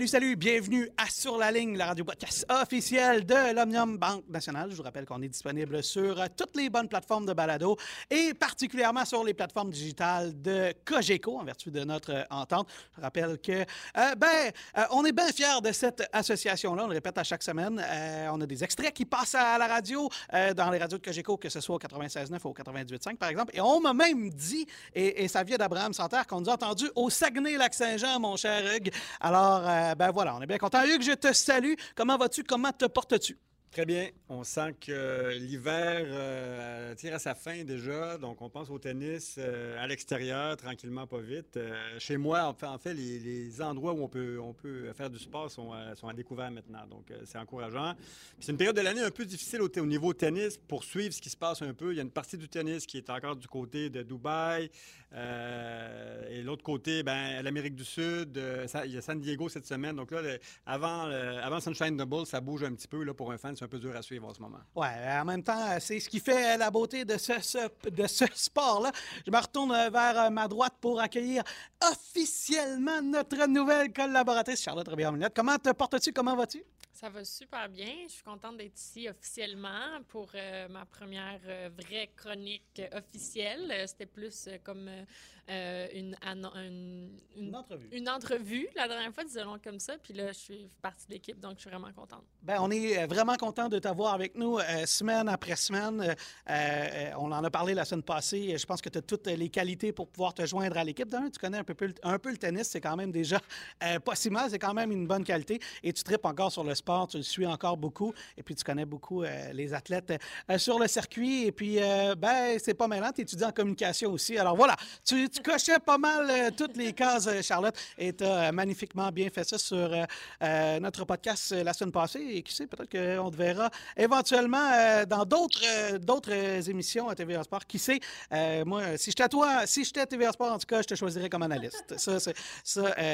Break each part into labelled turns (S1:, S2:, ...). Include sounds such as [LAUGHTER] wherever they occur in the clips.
S1: salut, salut. Bienvenue à Sur la ligne, la radio podcast officielle de l'Omnium Banque Nationale. Je vous rappelle qu'on est disponible sur euh, toutes les bonnes plateformes de balado et particulièrement sur les plateformes digitales de Cogeco en vertu de notre euh, entente. Je rappelle que, euh, ben, euh, on est bien fiers de cette association-là. On le répète à chaque semaine. On a des extraits qui passent à la radio, dans les radios de Cogeco, que ce soit au 96.9 ou au 98.5, par exemple. Et on m'a même dit, et, et ça vient d'Abraham Santerre, qu'on nous a entendu au Saguenay-Lac-Saint-Jean, mon cher Hugues. Alors, ben voilà, on est bien content. Hugues, je te salue. Comment vas-tu? Comment te portes-tu?
S2: Très bien. On sent que l'hiver euh, tire à sa fin déjà. Donc, on pense au tennis euh, à l'extérieur, tranquillement, pas vite. Euh, chez moi, en fait, en fait les, les endroits où on peut, on peut faire du sport sont, euh, sont à découvert maintenant. Donc, euh, c'est encourageant. C'est une période de l'année un peu difficile au, au, niveau tennis pour suivre ce qui se passe un peu. Il y a une partie du tennis qui est encore du côté de Dubaï. Euh, et l'autre côté, ben, l'Amérique du Sud. Il y a San Diego cette semaine. Donc là, avant, avant Sunshine Double, ça bouge un petit peu là, pour un fan c'est un peu dur à suivre en ce moment.
S1: Oui, en même temps, c'est ce qui fait la beauté de ce, ce de ce [LAUGHS] sport-là. Je me retourne vers ma droite pour accueillir officiellement notre nouvelle collaboratrice, Charlotte robillard Comment te portes-tu? Comment vas-tu?
S3: Ça va super bien. Je suis contente d'être ici officiellement pour euh, ma première euh, vraie chronique officielle. C'était plus euh, comme une, une,
S1: une, entrevue.
S3: Une entrevue la dernière fois, disons comme ça. Puis là, je suis partie de l'équipe, donc je suis vraiment contente.
S1: Bien, on est vraiment content de t'avoir avec nous semaine après semaine. on en a parlé la semaine passée. Je pense que tu as toutes les qualités pour pouvoir te joindre à l'équipe. D'un, tu connais un peu, un peu le tennis. C'est quand même déjà pas si mal. C'est quand même une bonne qualité. Et tu tripes encore sur le sport, tu le suis encore beaucoup, et puis tu connais beaucoup euh, les athlètes euh, sur le circuit, et puis, euh, ben, c'est pas malin, tu étudies en communication aussi. Alors voilà, tu, tu cochais pas mal toutes les cases, Charlotte, et tu as magnifiquement bien fait ça sur notre podcast la semaine passée, et qui sait, peut-être qu'on te verra éventuellement dans d'autres d'autres émissions à TVA Sport. Qui sait, moi, si j'étais à toi, si j'étais à TVA Sport, en tout cas, je te choisirais comme analyste. ça,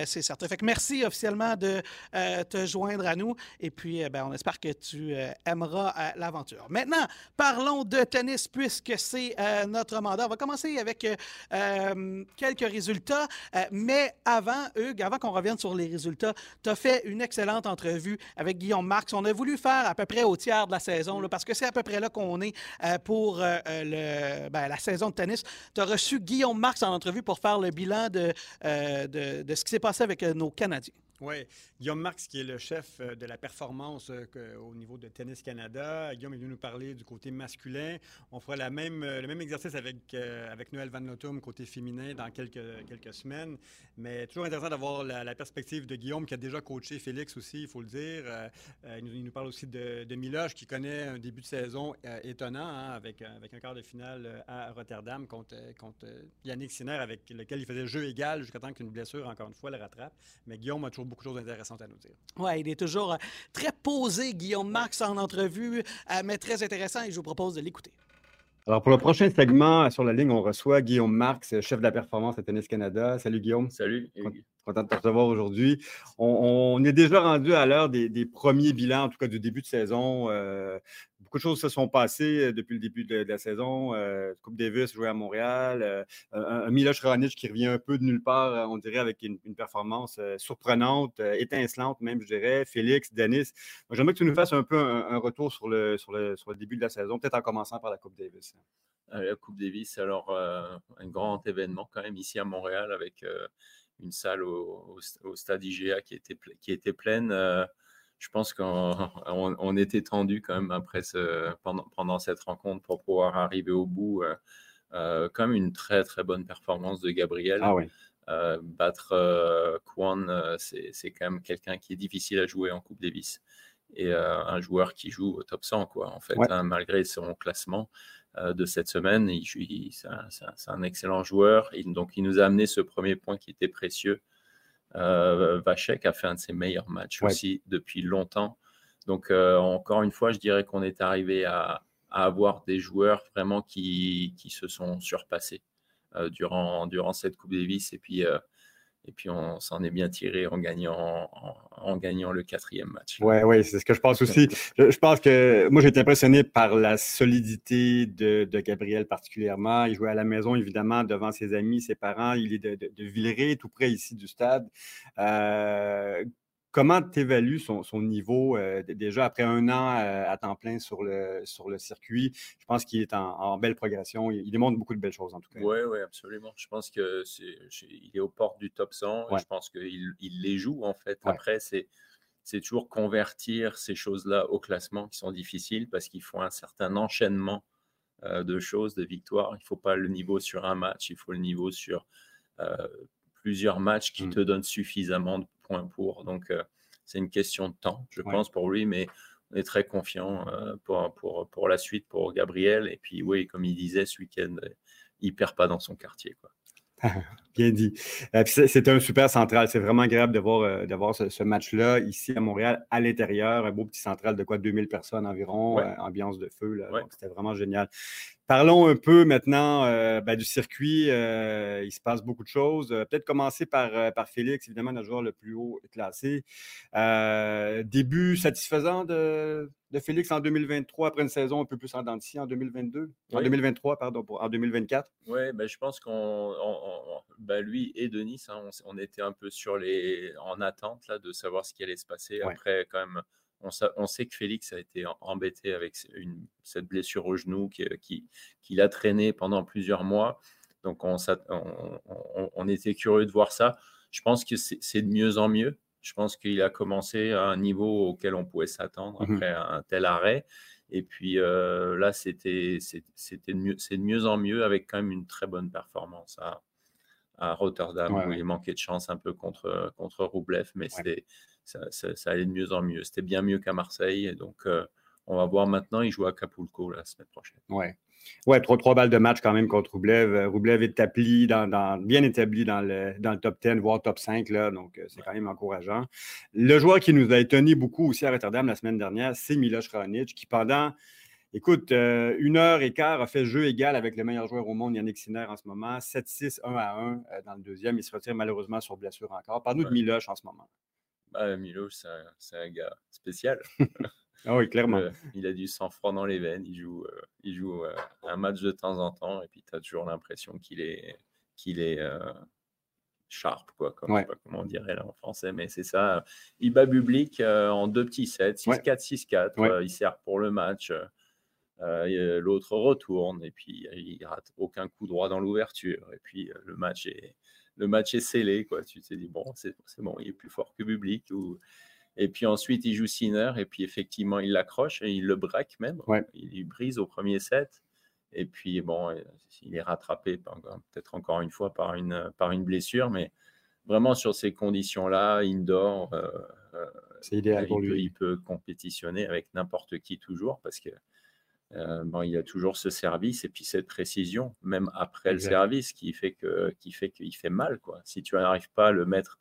S1: c'est certain. Fait que merci officiellement de te joindre à nous. Et puis, ben, on espère que tu euh, aimeras euh, l'aventure. Maintenant, parlons de tennis puisque c'est euh, notre mandat. On va commencer avec quelques résultats. mais avant, Hugues, avant qu'on revienne sur les résultats, tu as fait une excellente entrevue avec Guillaume Marx. On a voulu faire à peu près au tiers de la saison parce que c'est à peu près là qu'on est pour le, ben, la saison de tennis. Tu as reçu Guillaume Marx en entrevue pour faire le bilan de, de ce qui s'est passé avec nos Canadiens.
S2: Oui, Guillaume Marx, qui est le chef de la performance euh, au niveau de Tennis Canada. Guillaume est venu nous parler du côté masculin. On fera même, le même exercice avec, euh, avec Noël Van Notum, côté féminin, dans quelques, semaines. Mais toujours intéressant d'avoir la, perspective de Guillaume, qui a déjà coaché Félix aussi, il faut le dire. Euh, il, nous, parle aussi de, de Miloche, qui connaît un début de saison étonnant, hein, avec, avec un quart de finale à Rotterdam contre, contre Yannick Sinner, avec lequel il faisait jeu égal jusqu'à temps qu'une blessure, encore une fois, le rattrape. Mais Guillaume a toujours beaucoup de choses intéressantes à nous dire.
S1: Oui, il est toujours euh, très posé, Guillaume Marx, en entrevue, euh, mais très intéressant et je vous propose de l'écouter.
S4: Alors, pour le prochain segment sur la ligne, on reçoit Guillaume Marx, chef de la performance à Tennis Canada. Salut Guillaume.
S5: Salut.
S4: Content de te recevoir aujourd'hui. On, on, est déjà rendu à l'heure des, des, premiers bilans, en tout cas du début de saison. Euh, choses se sont passées depuis le début de, la saison. Euh, Coupe Davis joué à Montréal. Euh, un, un Miloš Raonic qui revient un peu de nulle part, on dirait, avec une, performance euh, surprenante, euh, étincelante même, je dirais. Félix, Denis. J'aimerais que tu nous fasses un peu un, retour sur le, sur, le, sur le début de la saison, peut-être en commençant par la Coupe Davis.
S5: La Coupe Davis, alors un grand événement quand même ici à Montréal avec une salle au, au, stade IGA qui était, qui était pleine. Euh, je pense qu'on [LAUGHS] on, on était tendu quand même après ce, pendant, pendant cette rencontre pour pouvoir arriver au bout. Euh, euh, comme une très très bonne performance de Gabriel.
S4: Ah oui.
S5: battre Kwan, c'est quand même quelqu'un qui est difficile à jouer en Coupe Davis et un joueur qui joue au top 100 quoi en fait
S4: ouais.
S5: hein, malgré son classement euh, de cette semaine. C'est un, un, excellent joueur. Et donc, il nous a amené ce premier point qui était précieux. Euh, Vachek a fait un de ses meilleurs matchs ouais. aussi depuis longtemps. Donc, euh, encore une fois, je dirais qu'on est arrivé à, à, avoir des joueurs vraiment qui, qui se sont surpassés euh, durant, durant cette Coupe Davis. Et puis, et puis on s'en est bien tiré en gagnant, en, gagnant le quatrième match.
S4: Oui, oui, c'est ce que je pense aussi. Je, pense que moi, j'ai été impressionné par la solidité de, Gabriel particulièrement. Il jouait à la maison, évidemment, devant ses amis, ses parents. Il est de, de, de Villeray, tout près ici du stade. Euh,
S2: comment tu évalues son, niveau euh, déjà après un an à temps plein sur le, sur le circuit? Je pense qu'il est en, belle progression. Il, démontre beaucoup de belles choses en tout cas.
S5: Oui, oui, absolument. Je pense qu'il est, est aux portes du top 100. Je pense qu'il il les joue en fait. Après, c'est c'est toujours convertir ces choses-là au classement qui sont difficiles parce qu'il faut un certain enchaînement euh, de choses, de victoires. Il ne faut pas le niveau sur un match, il faut le niveau sur euh, plusieurs matchs qui mmh. te donnent suffisamment de points pour. Donc, euh, c'est une question de temps, je pense, pour lui, mais on est très confiant pour, pour, pour, la suite pour Gabriel. Et puis, oui, comme il disait ce week-end, il perd pas dans son quartier. Quoi. [LAUGHS]
S2: Bien dit. Euh, C'était un super central. C'est vraiment agréable de voir, euh, ce, match-là ici à Montréal, à l'intérieur. Un beau petit central de quoi 2000 personnes environ, euh, ambiance de feu. C'était vraiment génial. Parlons un peu maintenant ben, du circuit. Il se passe beaucoup de choses. Peut-être commencer par, par Félix, évidemment, notre joueur le plus haut classé. début satisfaisant de, Félix en 2023, après une saison un peu plus en dentiste en 2022, en 2023, pardon, en 2024.
S5: Oui, ben, je pense qu'on, ben, lui et Denis, hein, on, était un peu sur les, en attente là, de savoir ce qui allait se passer. Après, quand même on, sait que Félix a été embêté avec cette blessure au genou qu'il qui, a traîné pendant plusieurs mois. Donc, on, était curieux de voir ça. Je pense que c'est de mieux en mieux. Je pense qu'il a commencé à un niveau auquel on pouvait s'attendre mmh après un tel arrêt. Et puis euh, là, c'était de, mieux, de mieux en mieux avec quand même une très bonne performance à, Rotterdam où il manquait de chance un peu contre, contre Roublev, mais ça, allait de mieux en mieux. C'était bien mieux qu'à Marseille. donc, euh, on va voir maintenant. Il joue à Capulco la semaine prochaine.
S2: Ouais. Ouais, trois, trois balles de match quand même contre Roublev. Euh, Roublev est établi dans, bien établi dans le, dans le top 10, voire top 5. Là, donc, euh, c'est quand même encourageant. Le joueur qui nous a étonné beaucoup aussi à Rotterdam la semaine dernière, c'est Miloš Raonic, qui pendant, écoute, une heure et quart a fait jeu égal avec le meilleur joueur au monde, Yannick Sinner, en ce moment. 7-6, 1 à 1 dans le deuxième. Il se retire malheureusement sur blessure encore. Parle-nous de Miloš en ce moment.
S5: Bah, Milo, c'est un, gars spécial. [LAUGHS]
S2: ah oui, clairement. Euh,
S5: il a du sang-froid dans les veines. Il joue, euh, il joue euh, un match de temps en temps et puis tu as toujours l'impression qu'il est, qu'il est sharp, quoi, comme, sais pas comment on dirait là en français, mais c'est ça. Il bat Bublik en deux petits sets, 6-4, 6-4. il sert pour le match. L'autre retourne et puis il rate aucun coup droit dans l'ouverture. Et puis le match est, le match est scellé. Quoi. Tu t'es dit, bon, c'est bon, il est plus fort que public. Ou... Et puis ensuite, il joue Sinner, et puis effectivement, il l'accroche et il le braque même. Il brise au premier set. Et puis, bon, euh, il est rattrapé peut-être encore une fois par une, par une blessure, mais vraiment sur ces conditions-là, indoor, euh, euh
S2: c'est idéal pour
S5: il
S2: lui.
S5: Peut, il peut compétitionner avec n'importe qui toujours parce que euh, bon, il y a toujours ce service et puis cette précision, même après le service, qui fait que, qui fait qu'il fait mal. Quoi. Si tu n'arrives pas à le mettre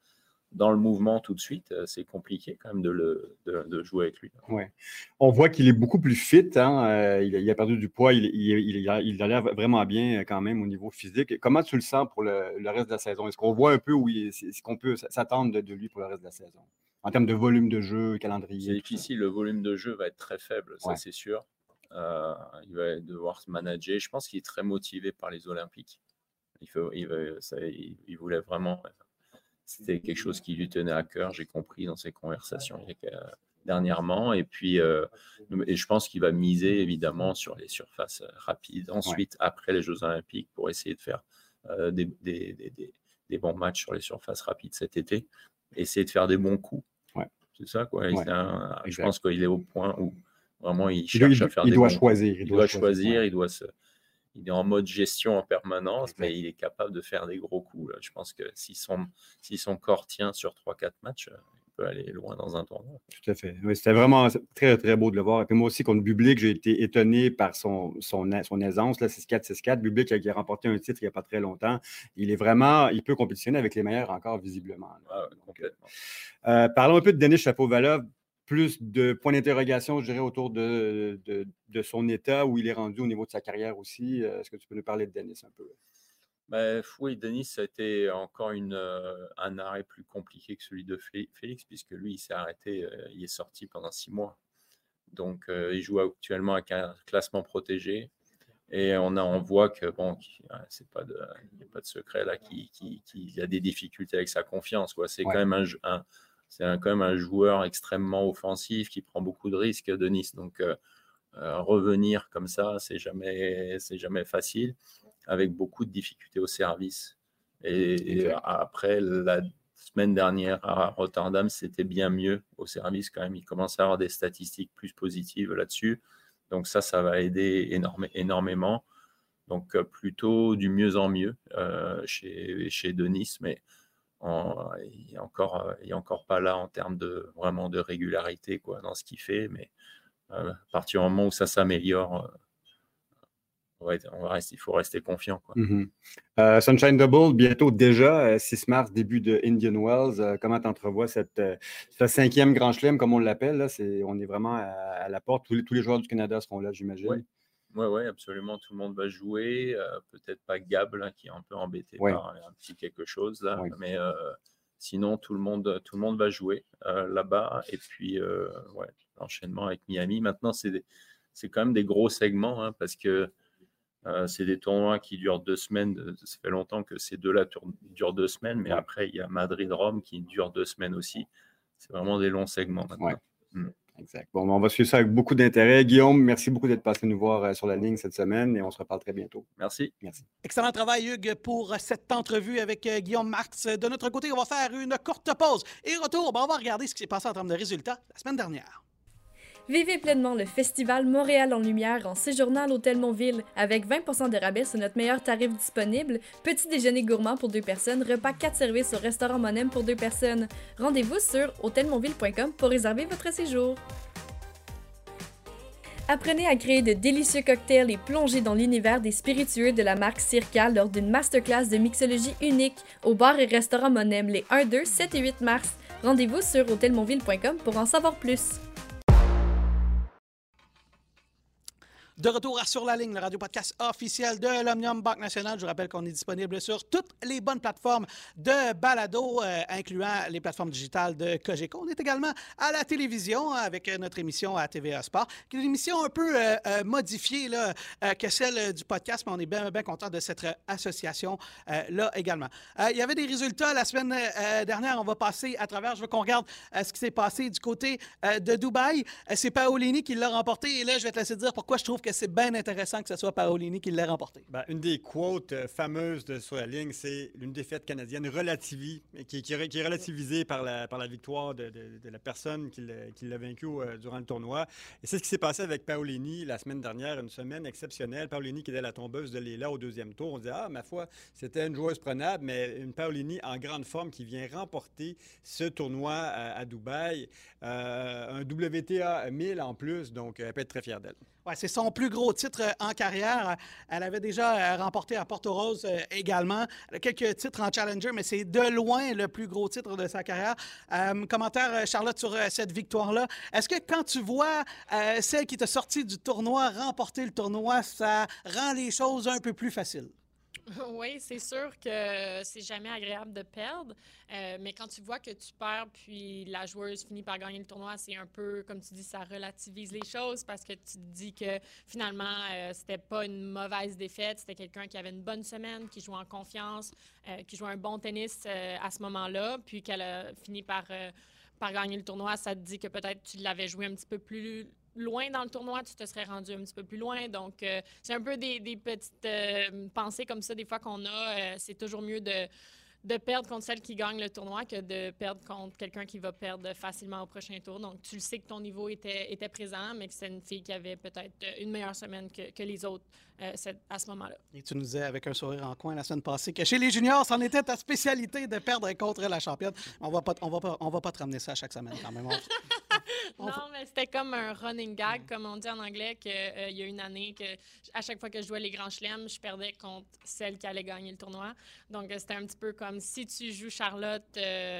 S5: dans le mouvement tout de suite, euh, c'est compliqué quand même de, le, de, jouer avec lui.
S2: Ouais. On voit qu'il est beaucoup plus fit. Hein, euh, il, a, perdu du poids. Il, il, il a l'air vraiment bien quand même au niveau physique. Comment tu le sens pour le, reste de la saison? Est-ce qu'on voit un peu où ce qu'on peut s'attendre de, lui pour le reste de la saison? En termes de volume de jeu, calendrier.
S5: C'est difficile. Le volume de jeu va être très faible, ça c'est sûr. Euh, il va devoir se manager. Je pense qu'il est très motivé par les Olympiques. Il, faut, il, il, voulait vraiment. C'était quelque chose qui lui tenait à cœur, j'ai compris dans ses conversations dernièrement. Et puis, euh, et je pense qu'il va miser évidemment sur les surfaces rapides. Ensuite, après les Jeux Olympiques, pour essayer de faire euh, des, des, des, des, bons matchs sur les surfaces rapides cet été, essayer de faire des bons coups. C'est ça, quoi. je pense qu'il est au point où Vraiment, il cherche à faire
S2: il
S5: des
S2: doit choisir.
S5: Il, doit, choisir, il doit se. Il est en mode gestion en permanence, mais il est capable de faire des gros coups. Je pense que si son, si son corps tient sur 3-4 matchs, euh, il peut aller loin dans un tournoi.
S2: Tout à fait. C'était vraiment très, très beau de le voir. Et puis moi aussi, contre Bublik, j'ai été étonné par son, son, son aisance. 6-4, 6-4. Bublik qui a remporté un titre il n'y a pas très longtemps. Il est vraiment, il peut compétitionner avec les meilleurs encore, visiblement.
S5: Ah complètement.
S2: Euh, parlons un peu de Denis Chapeau-Valov plus de points d'interrogation, je dirais, autour de, de, son état, où il est rendu au niveau de sa carrière aussi. Euh, est-ce que tu peux nous parler de Denis un peu?
S5: Ben, oui, Denis, ça a été encore une, euh, un arrêt plus compliqué que celui de Félix, puisque lui, il s'est arrêté, euh, il est sorti pendant six mois. Donc, il joue actuellement avec un classement protégé. Et on, a, on voit que, bon, c'est pas de, il n'y a pas de secret là, qu'il qui, qui, a des difficultés avec sa confiance. C'est quand même un, un, c'est quand même un joueur extrêmement offensif qui prend beaucoup de risques, Denis. Donc, revenir comme ça, c'est jamais, c'est jamais facile, avec beaucoup de difficultés au service. Et, après, la semaine dernière à Rotterdam, c'était bien mieux au service quand même. Il commence à avoir des statistiques plus positives là-dessus. Donc ça, ça va aider énormément. Donc plutôt du mieux en mieux euh, chez, chez Denis, mais il n'est encore, encore pas là en termes de vraiment de régularité quoi, dans ce qu'il fait. Mais euh, à partir du moment où ça s'améliore, il faut rester confiant.
S4: Euh, Sunshine Double, bientôt déjà, 6 euh, mars, début de Indian Wells. Euh, comment tu entrevois cette, ce cinquième Grand Chelem, comme on l'appelle? on est vraiment à, la porte. Tous les, tous les, joueurs du Canada seront là, j'imagine.
S5: Oui, ouais, ouais, absolument. Tout le monde va jouer. Peut-être pas Gab, qui est un peu embêté par un petit quelque chose. Là, Mais sinon, tout le, monde, tout le monde va jouer là-bas. Et puis, l'enchaînement avec Miami. Maintenant, c'est quand même des gros segments hein, parce que euh, c'est des tournois qui durent deux semaines. Ça fait longtemps que ces deux-là durent deux semaines, mais après, il y a Madrid-Rome qui dure deux semaines aussi. C'est vraiment des longs segments maintenant.
S4: Mm. Exact. Bon, on va suivre ça avec beaucoup d'intérêt. Guillaume, merci beaucoup d'être passé nous voir euh, sur la ligne cette semaine et on se reparle très bientôt.
S5: Merci.
S4: Merci.
S1: Excellent travail, Hugues, pour cette entrevue avec euh, Guillaume Marx. De notre côté, on va faire une courte pause et retour. on va regarder ce qui s'est passé en termes de résultats la semaine dernière.
S6: Vivez pleinement le festival Montréal en lumière en séjournant à l'Hôtel Montville avec 20% de rabais sur notre meilleur tarif disponible, petit déjeuner gourmand pour deux personnes, repas 4 services au restaurant Monem pour deux personnes. Rendez-vous sur hôtelmontville.com pour réserver votre séjour. Apprenez à créer de délicieux cocktails et plongez dans l'univers des spiritueux de la marque Circa lors d'une masterclass de mixologie unique au bar et restaurant Monem les 1, 2, 7 et 8 mars. Rendez-vous sur hôtelmontville.com pour en savoir plus.
S1: De retour à Sur la ligne, le radio-podcast officiel de l'Omnium Banque Nationale. Je vous rappelle qu'on est disponible sur toutes les bonnes plateformes de balado, euh, incluant les plateformes digitales de Cogeco. On est également à la télévision avec notre émission à TVA Sport, qui est une émission un peu euh, euh, modifiée que celle du podcast, mais on est bien, bien content de cette association-là également. il y avait des résultats la semaine dernière. On va passer à travers. Je veux qu'on regarde ce qui s'est passé du côté de Dubaï. C'est Paolini qui l'a remporté. Et là, je vais te laisser dire pourquoi je trouve que c'est bien intéressant que ce soit Paolini qui l'ait remporté.
S2: Ben, une des quotes euh, fameuses de sur la ligne, c'est une défaite canadienne relativie, qui, qui, est relativisée par la, victoire de, la personne qui l'a vaincu euh, durant le tournoi. Et c'est ce qui s'est passé avec Paolini la semaine dernière, une semaine exceptionnelle. Paolini qui était la tombeuse de Léla au deuxième tour. On disait, ah, ma foi, c'était une joueuse prenable, mais une Paolini en grande forme qui vient remporter ce tournoi à, Dubaï. Euh, un WTA 1000 en plus, donc elle peut être très fière d'elle.
S1: C'est son plus gros titre euh, en carrière. Elle avait déjà euh, remporté à Porto Rose euh, également. quelques titres en Challenger, mais c'est de loin le plus gros titre de sa carrière. commentaire, Charlotte, sur cette victoire-là. Est-ce que quand tu vois celle qui t'a sorti du tournoi remporter le tournoi, ça rend les choses un peu plus faciles? [LAUGHS]
S3: Oui, c'est sûr que c'est jamais agréable de perdre, euh, mais quand tu vois que tu perds puis la joueuse finit par gagner le tournoi, c'est un peu, comme tu dis, ça relativise les choses parce que tu te dis que finalement, euh, c'était pas une mauvaise défaite, c'était quelqu'un qui avait une bonne semaine, qui jouait en confiance, euh, qui jouait un bon tennis à ce moment-là, puis qu'elle a fini par, par gagner le tournoi. Ça te dit que peut-être tu l'avais joué un petit peu plus loin dans le tournoi, tu te serais rendu un petit peu plus loin. Donc, euh, c'est un peu des, petites euh, pensées comme ça, des fois qu'on a. Euh, c'est toujours mieux de, de perdre contre celle qui gagne le tournoi que de perdre contre quelqu'un qui va perdre facilement au prochain tour. Donc, tu le sais que ton niveau était, était présent, mais que c'est une fille qui avait peut-être une meilleure semaine que, que les autres à ce moment-là.
S1: Et tu nous disais avec un sourire en coin la semaine passée que chez les juniors, c'en était ta spécialité de perdre contre la championne. On va pas, on va pas, va pas te ramener ça chaque semaine quand même. [LAUGHS]
S3: non, mais c'était comme un running gag, comme on dit en anglais, qu'il euh, y a une année que à chaque fois que je jouais les grands chelems, je perdais contre celle qui allait gagner le tournoi. Donc, euh, c'était un petit peu comme si tu joues Charlotte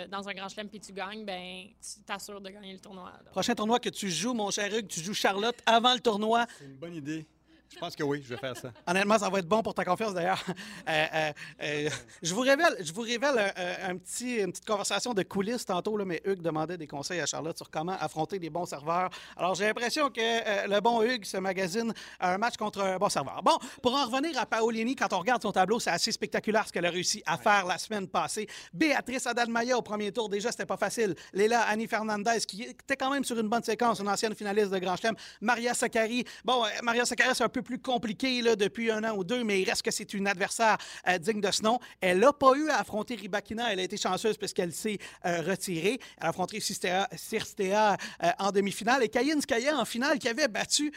S3: dans un grand chelem puis tu gagnes, ben tu t'assures de gagner le tournoi.
S1: Prochain tournoi que tu joues, mon cher Hugues, tu joues Charlotte avant le tournoi.
S2: C'est une bonne idée. Je pense que oui, je vais faire ça.
S1: Honnêtement, ça va être bon pour ta confiance d'ailleurs. [LAUGHS] Euh, euh, euh, je vous révèle, je vous révèle un, petit, une petite conversation de coulisses tantôt, là, mais Hugues demandait des conseils à Charlotte sur comment affronter des bons serveurs. Alors j'ai l'impression que le bon Hugues se magazine un match contre un bon serveur. Bon, pour en revenir à Paolini, quand on regarde son tableau, c'est assez spectaculaire ce qu'elle a réussi à faire la semaine passée. Béatrice Adalmaya au premier tour, déjà, c'était pas facile. Léla Annie Fernandez, qui était quand même sur une bonne séquence, une ancienne finaliste de Grand Chelem. Maria Sakkari. Bon, Maria Sakkari, c'est un peu plus compliqué là, depuis un an ou deux, mais il reste que c'est une adversaire euh, digne de ce nom. Elle n'a pas eu à affronter Ribakina. Elle a été chanceuse parce qu'elle s'est euh, retirée. Elle a affronté Sirstea euh, en demi-finale et Kayin Skaya en finale qui avait battu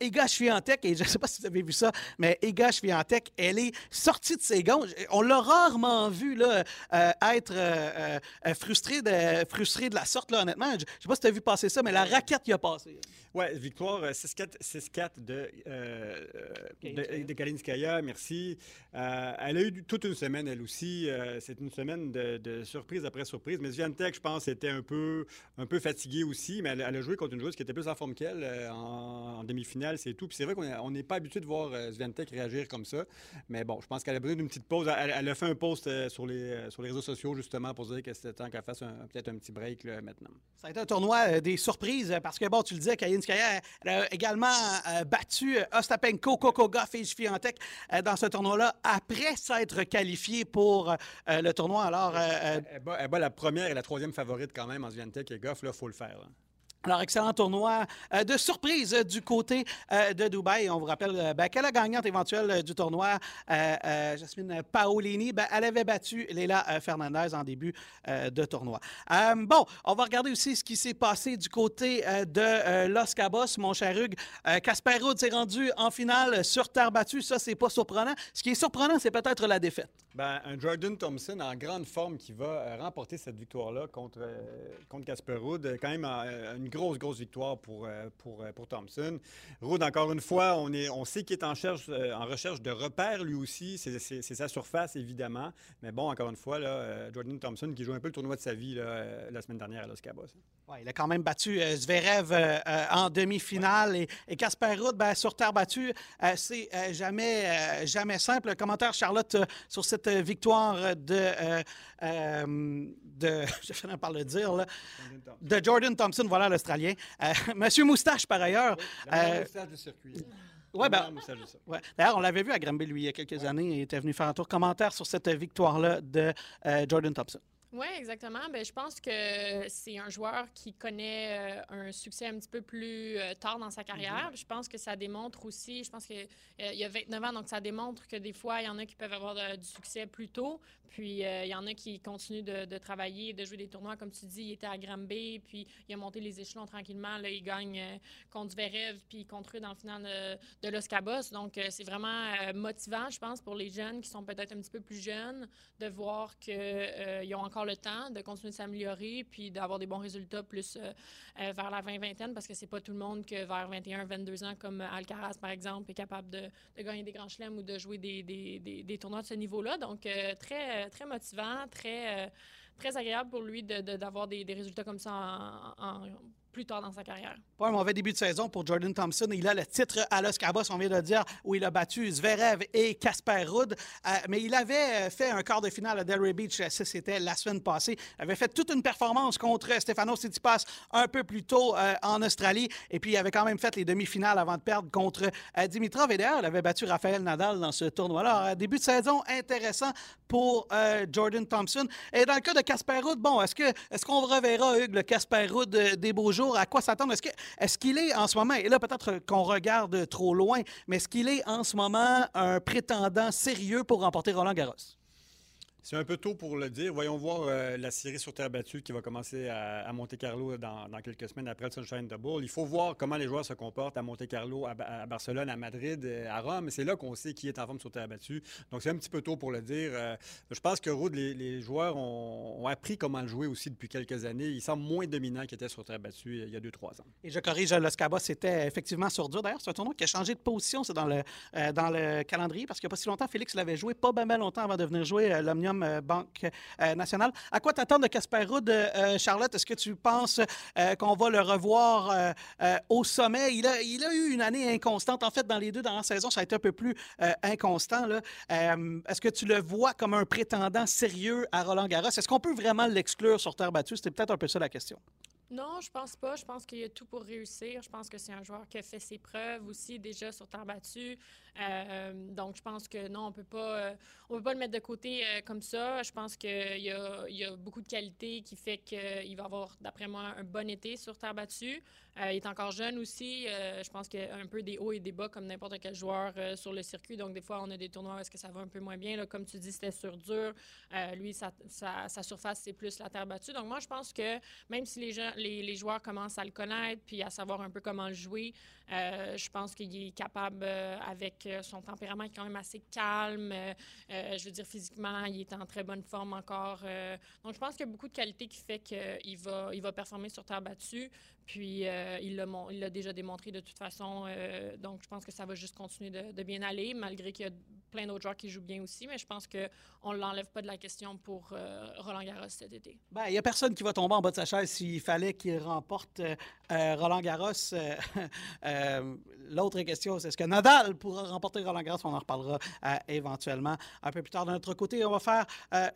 S1: Ega Swiatek. Et je ne sais pas si vous avez vu ça, mais Ega Swiatek, elle est sortie de ses gonds. On l'a rarement vu là, être frustrée de, frustré de la sorte, là, honnêtement. Je ne sais pas si tu as vu passer ça, mais la raquette y a passé.
S2: Oui, victoire 6-4 de de, de Kalinskaya, merci. Euh, elle a eu toute une semaine, elle aussi. Euh, c'est une semaine de, surprise après surprise. Mais Sviantec, je pense, était un peu, un peu fatiguée aussi, mais elle, a joué contre une joueuse qui était plus en forme qu'elle en, demi-finale, c'est tout. Puis c'est vrai qu'on n'est pas habitué de voir Sviantec réagir comme ça. Mais bon, je pense qu'elle a besoin d'une petite pause. Elle, a fait un post sur les, sur les réseaux sociaux, justement, pour dire que c'était temps qu'elle fasse peut-être un petit break maintenant.
S1: Ça a été un tournoi des surprises parce que, bon, tu le disais, Kalinskaya, elle a également battu Ostapenko, Coco Goff et Fiantec euh, dans ce tournoi-là après s'être qualifié pour euh, le tournoi. Alors,
S2: euh, elle, bat, la première et la troisième favorite quand même en Sviantec et Goff. Là, il faut le faire.
S1: Alors, excellent tournoi euh, de surprise du côté euh, de Dubaï. On vous rappelle euh, ben, que la gagnante éventuelle du tournoi, Jasmine Paolini, ben, elle avait battu Leila Fernandez en début de tournoi. bon, on va regarder aussi ce qui s'est passé du côté de Los Cabos, mon cher Hugues. Casper Ruud s'est rendu en finale sur terre battue. Ça, c'est pas surprenant. Ce qui est surprenant, c'est peut-être la défaite.
S2: Ben, un Jordan Thompson en grande forme qui va remporter cette victoire-là contre, contre Casper Ruud. Quand même grosse, grosse victoire pour, euh, pour, euh, pour Thompson. Rude, encore une fois, on, est, on sait qu'il est en, recherche, euh, en recherche de repères lui aussi. C'est sa surface, évidemment. Mais bon, encore une fois, là, Jordan Thompson qui joue un peu le tournoi de sa vie la semaine dernière à Los Cabos.
S1: Ouais, il a quand même battu Zverev en demi-finale. Et, et Casper Ruud, ben, sur terre battue, c'est jamais, jamais simple. commentaire, Charlotte, sur cette victoire de, de [LAUGHS] je finis par le dire, là, de Jordan Thompson, voilà l'Australien. Euh, [LAUGHS] Monsieur Moustache, par ailleurs.
S2: Oui, euh, moustache de circuit.
S1: Ouais, ben, ouais. D'ailleurs, on l'avait vu à Granby, lui, il y a quelques années. Il était venu faire un tour commentaire sur cette victoire-là de euh, Jordan Thompson.
S3: Oui, exactement. Ben, je pense que c'est un joueur qui connaît un succès un petit peu plus tard dans sa carrière. Mm-hmm. Je pense que ça démontre aussi, je pense qu'il y a 29 ans, donc ça démontre que des fois, il y en a qui peuvent avoir du succès plus tôt. Puis euh, il y en a qui continuent de, travailler, de jouer des tournois. Comme tu dis, il était à Granby, puis il a monté les échelons tranquillement. Là, il gagne euh, contre Zverev, puis contre eux dans le final de, Los Cabos. Donc, euh, c'est vraiment motivant, je pense, pour les jeunes qui sont peut-être un petit peu plus jeunes, de voir qu'ils ont encore le temps de continuer de s'améliorer, puis d'avoir des bons résultats plus vers la 20-vingtaine, parce que c'est pas tout le monde que vers 21-22 ans, comme Alcaraz, par exemple, est capable de, gagner des grands chelems ou de jouer des, des, des tournois de ce niveau-là. Donc, très euh, très motivant, très, euh, très agréable pour lui d'avoir des, des, résultats comme ça en, plus tard dans sa carrière.
S1: Un mauvais début de saison pour Jordan Thompson. Il a le titre à Los Cabos, on vient de le dire, où il a battu Zverev et Casper Ruud. Euh, mais il avait fait un quart de finale à Delray Beach, ça c'était la semaine passée. Il avait fait toute une performance contre Stefano Tsitsipas un peu plus tôt en Australie. Et puis il avait quand même fait les demi-finales avant de perdre contre Dimitrov. Et d'ailleurs, il avait battu Rafael Nadal dans ce tournoi-là. Alors, début de saison intéressant pour euh, Jordan Thompson. Et dans le cas de Casper Ruud, bon, est-ce qu'on est reverra, Hugues, le Casper Ruud euh, des beaux jours? À quoi s'attendre? Est-ce qu'il est, est, en ce moment, et là peut-être qu'on regarde trop loin, mais est-ce qu'il est en ce moment un prétendant sérieux pour remporter Roland Garros?
S2: C'est un peu tôt pour le dire. Voyons voir euh, la série sur terre battue qui va commencer à, Monte-Carlo dans, quelques semaines après le Sunshine Double. Il faut voir comment les joueurs se comportent à Monte-Carlo, à, Barcelone, à Madrid, euh, à Rome. C'est là qu'on sait qui est en forme sur terre battue. Donc, c'est un petit peu tôt pour le dire. Euh, je pense que Ruud, les, joueurs ont, appris comment le jouer aussi depuis quelques années. Il semble moins dominant qu'il était sur terre battue il y a deux, trois ans.
S1: Et je corrige, Los Cabos, c'était effectivement sur dur. D'ailleurs, c'est un tournoi qui a changé de position dans, le, dans le calendrier parce qu'il n'y a pas si longtemps, Félix l'avait joué pas bien longtemps avant de venir jouer l'Omnium Omnium Banque nationale. À quoi t'attends de Casper Ruud, Charlotte? Est-ce que tu penses qu'on va le revoir au sommet? Il a, a eu une année inconstante. En fait, dans les deux dernières saisons, ça a été un peu plus inconstant. Est-ce que tu le vois comme un prétendant sérieux à Roland Garros? Est-ce qu'on peut vraiment l'exclure sur terre battue? C'était peut-être un peu ça la question.
S3: Non, je pense pas. Je pense qu'il y a tout pour réussir. Je pense que c'est un joueur qui a fait ses preuves aussi déjà sur terre battue. Euh, donc, je pense que non, on peut pas, euh, on peut pas le mettre de côté euh, comme ça. Je pense qu'il y a, beaucoup de qualités qui fait qu'il va avoir, d'après moi, un bon été sur terre battue. il est encore jeune aussi. je pense qu'il y a un peu des hauts et des bas comme n'importe quel joueur sur le circuit. Donc, des fois, on a des tournois où est-ce que ça va un peu moins bien. Comme tu dis, c'était sur dur. lui, sa, surface, c'est plus la terre battue. Donc, moi, je pense que même si les, gens, les joueurs commencent à le connaître puis à savoir un peu comment le jouer, je pense qu'il est capable avec son tempérament est quand même assez calme. Euh, je veux dire, physiquement, il est en très bonne forme encore. Euh. donc, je pense qu'il y a beaucoup de qualités qui fait qu'il va, il va performer sur terre battue. Puis, euh, il l'a déjà démontré de toute façon. donc, je pense que ça va juste continuer de, bien aller, malgré qu'il y a plein d'autres joueurs qui jouent bien aussi, mais je pense qu'on ne l'enlève pas de la question pour euh, Roland Garros cet été.
S1: Ben, il n'y a personne qui va tomber en bas de sa chaise s'il fallait qu'il remporte euh, euh, Roland Garros. [LAUGHS] L'autre question, c'est est-ce que Nadal pourra remporter Roland Garros? On en reparlera éventuellement un peu plus tard de notre côté. On va faire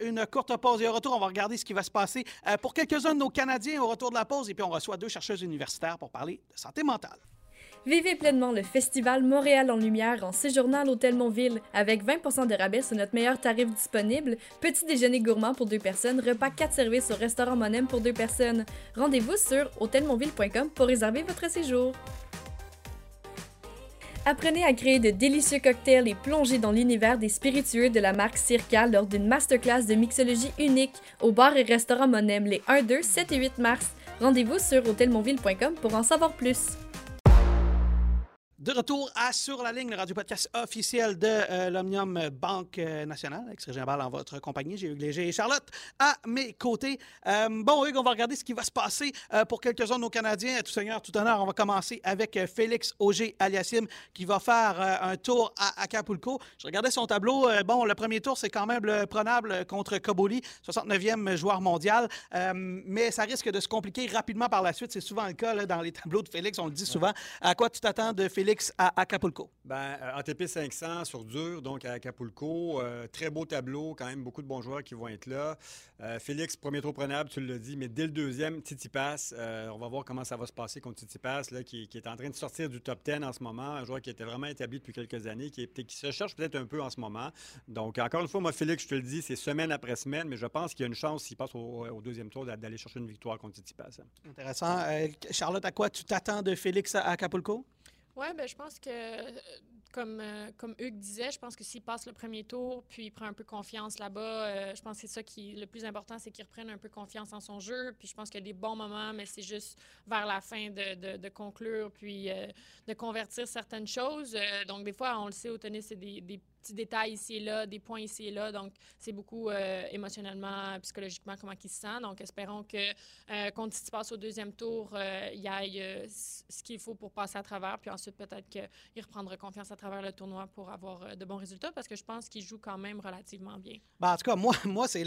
S1: une courte pause et au retour, on va regarder ce qui va se passer pour quelques-uns de nos Canadiens au retour de la pause. Et puis, on reçoit deux chercheuses universitaires pour parler de santé mentale.
S6: Vivez pleinement le festival Montréal en lumière en séjournant à l'Hôtel Montville avec 20% de rabais sur notre meilleur tarif disponible, petit déjeuner gourmand pour deux personnes, repas 4 services au restaurant Monem pour deux personnes. Rendez-vous sur hôtelmontville.com pour réserver votre séjour. Apprenez à créer de délicieux cocktails et plongez dans l'univers des spiritueux de la marque Circa lors d'une masterclass de mixologie unique au bar et restaurant Monem les 1, 2, 7 et 8 mars. Rendez-vous sur hôtelmontville.com pour en savoir plus.
S1: De retour à Sur la ligne, le radio-podcast officiel de euh, l'Omnium Banque euh, Nationale, avec Sergent en votre compagnie. J'ai Hugues Léger et Charlotte à mes côtés. Euh, bon, Hugues, on va regarder ce qui va se passer pour quelques-uns de nos Canadiens. Tout seigneur, tout honneur, on va commencer avec Félix Auger-Aliassime qui va faire un tour à Acapulco. Je regardais son tableau. bon, le premier tour, c'est quand même le prenable contre Koboli, 69e joueur mondial. mais ça risque de se compliquer rapidement par la suite. C'est souvent le cas dans les tableaux de Félix. On le dit souvent. À quoi tu t'attends de Félix? À Acapulco?
S2: Ben, euh, ATP 500 sur dur, donc à Acapulco. Euh, très beau tableau, quand même beaucoup de bons joueurs qui vont être là. Euh, Félix, premier tour prenable, tu l'as dit, mais dès le deuxième, Titi Pass, on va voir comment ça va se passer contre Titi Pass, là, qui, est en train de sortir du top 10 en ce moment. Un joueur qui était vraiment établi depuis quelques années, qui, est, qui se cherche peut-être un peu en ce moment. Donc, encore une fois, moi, Félix, je te le dis, c'est semaine après semaine, mais je pense qu'il y a une chance, s'il passe au, deuxième tour, d'aller chercher une victoire contre Titi Pass.
S1: Intéressant. Charlotte, à quoi tu t'attends de Félix à Acapulco?
S3: Oui, ben, je pense que, euh, comme, euh, comme Hugues disait, je pense que s'il passe le premier tour, puis il prend un peu confiance là-bas, euh, je pense que c'est ça qui le plus important, c'est qu'il reprenne un peu confiance en son jeu. Puis je pense qu'il y a des bons moments, mais c'est juste vers la fin de, de, conclure, puis de convertir certaines choses. donc, des fois, on le sait, au tennis, c'est des, des petits détails ici et là, des points ici et là. Donc, c'est beaucoup euh, émotionnellement, psychologiquement, comment il se sent. Donc, espérons que euh, quand il passe au deuxième tour, euh, il y ait ce qu'il faut pour passer à travers. Puis ensuite, peut-être qu'il reprendra confiance à travers le tournoi pour avoir de bons résultats parce que je pense qu'il joue quand même relativement bien.
S1: Ben, en tout cas, moi, moi c'est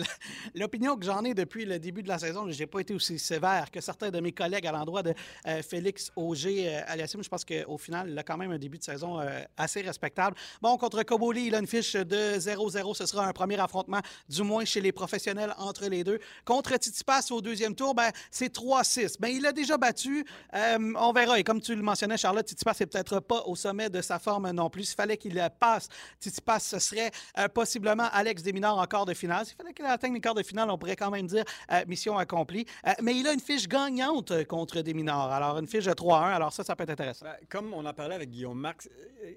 S1: l'opinion que j'en ai depuis le début de la saison. Je n'ai pas été aussi sévère que certains de mes collègues à l'endroit de Félix Auger Aliassim. Je pense qu'au final, il a quand même un début de saison assez respectable. Bon, contre Koboli, il a une fiche de 0-0. Ce sera un premier affrontement, du moins chez les professionnels entre les deux. Contre Titipas au deuxième tour, ben, c'est 3-6. Ben, il a déjà battu. Euh, on verra. Et comme tu le mentionnais, Charlotte, Titipas n'est peut-être pas au sommet de sa forme non plus. S'il fallait qu'il passe Titipas, ce serait euh, possiblement Alex Desminard en quart de finale. S'il fallait qu'il atteigne les quarts de finale, on pourrait quand même dire euh, mission accomplie. mais il a une fiche gagnante contre Desminard. Alors, une fiche de 3-1. Alors, ça, ça peut être intéressant.
S2: Ben, comme on en parlait avec Guillaume Marx,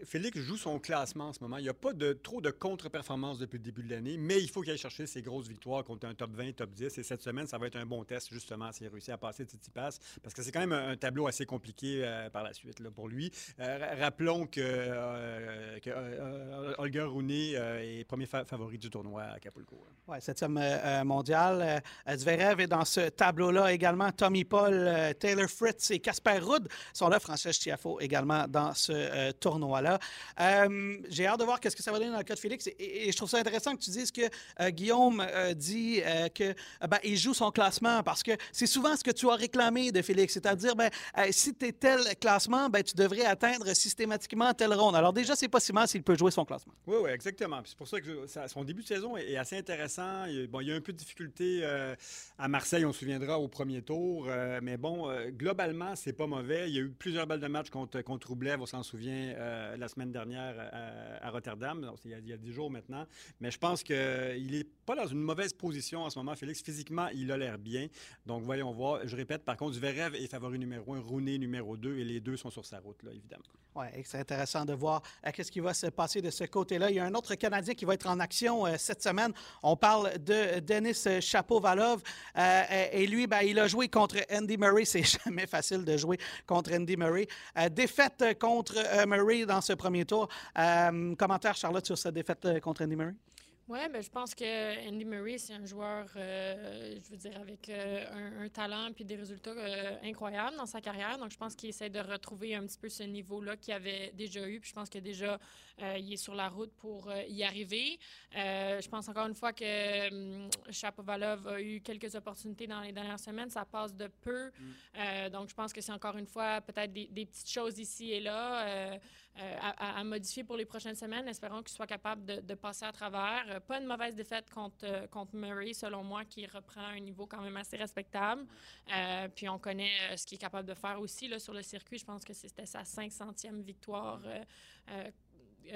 S2: Félix joue son classement en ce moment. Il n'y a pas de trop de contre-performances depuis le début de l'année, mais il faut qu'il aille chercher ses grosses victoires contre un top 20, top 10. Et cette semaine, ça va être un bon test, justement, s'il réussit à passer Titi Pass, parce que c'est quand même un, tableau assez compliqué euh, par la suite là, pour lui. Euh, rappelons que, euh, Olga Rooney est premier favori du tournoi à Acapulco.
S1: Oui, septième mondial. Zverev est dans ce tableau-là également. Tommy Paul, Taylor Fritz et Casper Rudd sont là. François Tiafo également dans ce tournoi-là. J'ai hâte de voir qu'est-ce que ça ça va dans le cas de Félix. Et, je trouve ça intéressant que tu dises que Guillaume dit que ben, il joue son classement parce que c'est souvent ce que tu as réclamé de Félix, c'est-à-dire ben, si tu es tel classement, ben, tu devrais atteindre systématiquement telle ronde. Alors déjà, c'est pas si mal s'il peut jouer son classement.
S2: Oui, oui, exactement. C'est pour ça que son début de saison est, assez intéressant. Il, bon, il y a un peu de difficulté à Marseille, on se souviendra au premier tour, mais bon, globalement, c'est pas mauvais. Il y a eu plusieurs balles de match contre, contre on s'en souvient, la semaine dernière à, Rotterdam. Il, y a, dix jours maintenant. Mais je pense qu'il n'est pas dans une mauvaise position en ce moment, Félix. Physiquement, il a l'air bien. Donc, voyons voir. Je répète, par contre, Zverev est favori numéro un, Rooney numéro deux, et les deux sont sur sa route, là, évidemment.
S1: Oui, c'est intéressant de voir euh, qu'est-ce qui va se passer de ce côté-là. Il y a un autre Canadien qui va être en action euh, cette semaine. On parle de Denis Chapovalov. Euh, et lui, ben, il a joué contre Andy Murray. [LAUGHS] C'est jamais facile de jouer contre Andy Murray. défaite contre Murray dans ce premier tour. commentaire, Charlotte, sur cette défaite contre Andy Murray?
S3: Oui, mais ben, je pense que Andy Murray, c'est un joueur, euh, je veux dire, avec euh, un, talent puis des résultats euh, incroyables dans sa carrière. Donc, je pense qu'il essaie de retrouver un petit peu ce niveau-là qu'il avait déjà eu. Puis, je pense que déjà, il est sur la route pour y arriver. je pense encore une fois que hum, Chapovalov a eu quelques opportunités dans les dernières semaines. Ça passe de peu. Mm. donc, je pense que c'est encore une fois peut-être des, des, petites choses ici et là. Euh, à, modifier pour les prochaines semaines. Espérons qu'il soit capable de, passer à travers. Euh, pas une mauvaise défaite contre, euh, contre Murray, selon moi, qui reprend un niveau quand même assez respectable. puis on connaît ce qu'il est capable de faire aussi là, sur le circuit. Je pense que c'était sa 500e victoire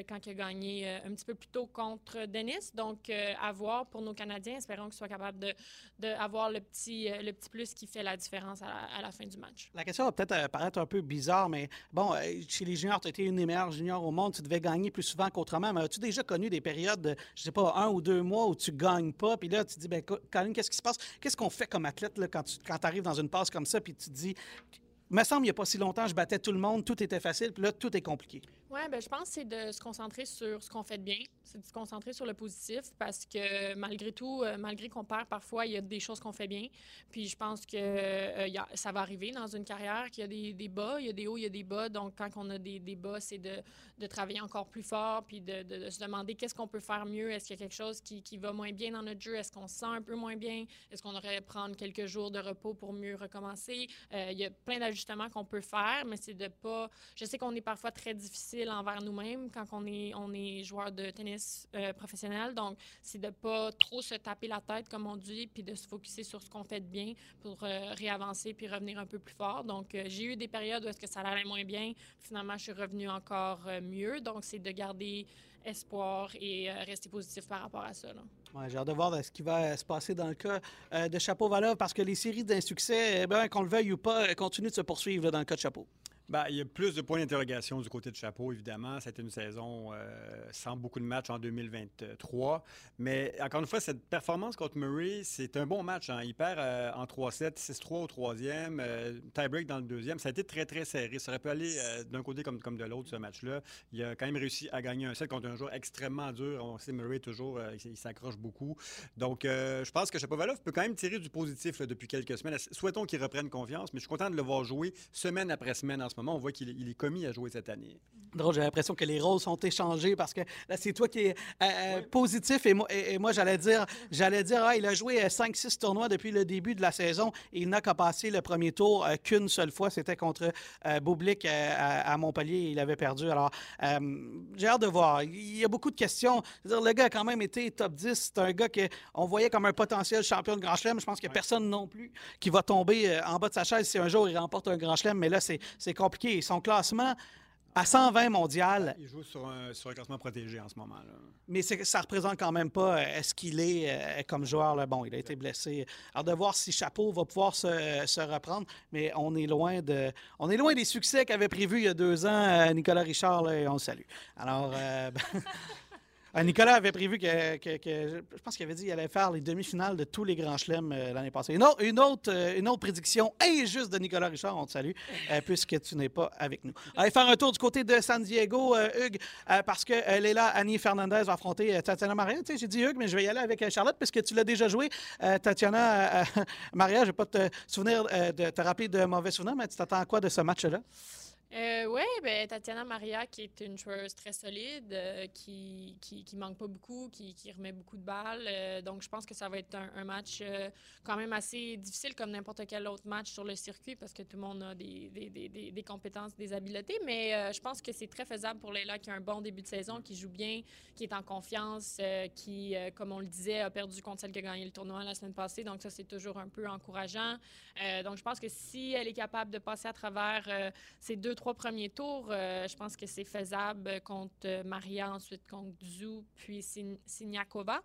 S3: quand il a gagné euh, un petit peu plus tôt contre Dennis. Donc, euh, à voir pour nos Canadiens. Espérons qu'ils soient capables d'avoir de, le, petit, le petit plus qui fait la différence à la, fin du match.
S1: La question va peut-être paraître un peu bizarre, mais bon, chez les juniors, tu étais une des meilleures juniors au monde. Tu devais gagner plus souvent qu'autrement. Mais as-tu déjà connu des périodes de, je sais pas, un ou deux mois où tu gagnes pas? Puis là, tu te dis, ben, Colin, qu'est-ce qui se passe? Qu'est-ce qu'on fait comme athlète là, quand tu quand arrives dans une passe comme ça? Puis tu te dis, me semble, il n'y a pas si longtemps, je battais tout le monde, tout était facile, puis là, tout est compliqué.
S3: Oui, ben, je pense que c'est de se concentrer sur ce qu'on fait de bien, c'est de se concentrer sur le positif, parce que malgré tout, euh, malgré qu'on perd parfois, il y a des choses qu'on fait bien. Puis je pense que euh, ça va arriver dans une carrière qu'il y a des, des, bas, il y a des hauts, il y a des bas. Donc, quand on a des, des bas, c'est de, de, travailler encore plus fort, puis de, de, se demander qu'est-ce qu'on peut faire mieux. Est-ce qu'il y a quelque chose qui, qui, va moins bien dans notre jeu? Est-ce qu'on se sent un peu moins bien? Est-ce qu'on aurait prendre quelques jours de repos pour mieux recommencer? Euh, il y a plein d'ajustements qu'on peut faire, mais c'est de pas. Je sais qu'on est parfois très difficile envers nous-mêmes quand on est, on est joueur de tennis euh, professionnel. Donc, c'est de pas trop se taper la tête, comme on dit, puis de se focuser sur ce qu'on fait de bien pour euh, réavancer puis revenir un peu plus fort. Donc, euh, j'ai eu des périodes où est-ce que ça allait moins bien. Finalement, je suis revenu encore mieux. Donc, c'est de garder espoir et rester positif par rapport à ça.
S1: Ouais, j'ai hâte de voir ce qui va se passer dans le cas de Chapeau Valov parce que les séries d'insuccès, eh ben, qu'on le veuille ou pas, continuent de se poursuivre dans le cas de Chapeau.
S2: Ben, il y a plus de points d'interrogation du côté de Chapeau, évidemment. C'était une saison euh, sans beaucoup de matchs en 2023. Mais encore une fois, cette performance contre Murray, c'est un bon match. Hein. Il perd euh, en 3-7, 6-3 au troisième, euh, tie-break dans le deuxième. Ça a été très, très serré. Ça aurait pu aller d'un côté comme, comme de l'autre, ce match-là. Il a quand même réussi à gagner un set contre un joueur extrêmement dur. On sait, Murray, toujours, il s'accroche beaucoup. Donc, je pense que Chapeau-Valov peut quand même tirer du positif depuis quelques semaines. Souhaitons qu'il reprenne confiance, mais je suis content de le voir jouer semaine après semaine en ce moment on voit qu'il est commis à jouer cette année.
S1: Drôle, j'ai l'impression que les rôles sont échangés parce que là, c'est toi qui es euh, euh, positif et moi, et, moi j'allais dire, j'allais dire, ah, il a joué 5-6 euh, tournois depuis le début de la saison et il n'a qu'à passer le premier tour qu'une seule fois. C'était contre Boublic à, Montpellier. Il avait perdu. Alors, j'ai hâte de voir. Il y a beaucoup de questions. Dire, le gars a quand même été top 10. C'est un gars qu'on voyait comme un potentiel champion de Grand Chelem. Je pense qu'il n'y a personne non plus qui va tomber en bas de sa chaise si un jour il remporte un Grand Chelem. Mais là, c'est compliqué. Son classement à 120 mondial.
S2: Il joue sur un, classement protégé en ce moment. Là.
S1: Mais ça ne représente quand même pas euh, ce qu'il est euh, comme joueur. Là. Bon, il a été blessé. Alors, de voir si Chapeau va pouvoir se, reprendre. Mais on est loin de, on est loin des succès qu'avait prévu il y a deux ans euh, Nicolas Richard. et on le salue. Alors, [LAUGHS] ben, Euh, Nicolas avait prévu que, je pense qu'il avait dit qu'il allait faire les demi-finales de tous les grands chelems euh, l'année passée. Une autre, euh, une autre prédiction injuste de Nicolas Richard, on te salue, puisque tu n'es pas avec nous. Allez faire un tour du côté de San Diego, Hugues, parce que Léla Annie Fernandez va affronter Tatiana Maria. Tu sais, j'ai dit Hugues, mais je vais y aller avec Charlotte, puisque tu l'as déjà joué. Tatiana [LAUGHS] Maria, je ne vais pas te, souvenir, de te rappeler de mauvais souvenirs, mais tu t'attends à quoi de ce match-là?
S3: Euh, oui, ben, Tatiana Maria, qui est une joueuse très solide, euh, qui, qui, qui, manque pas beaucoup, qui, qui remet beaucoup de balles. Euh, donc, je pense que ça va être un, match euh, quand même assez difficile, comme n'importe quel autre match sur le circuit, parce que tout le monde a des, des, des, des compétences, des habiletés. Mais je pense que c'est très faisable pour Leila, qui a un bon début de saison, qui joue bien, qui est en confiance, qui, comme on le disait, a perdu contre celle qui a gagné le tournoi la semaine passée. Donc, ça, c'est toujours un peu encourageant. donc, je pense que si elle est capable de passer à travers ces deux, trois premiers tours, euh, je pense que c'est faisable contre Maria, ensuite contre Zhu, puis Siniakova.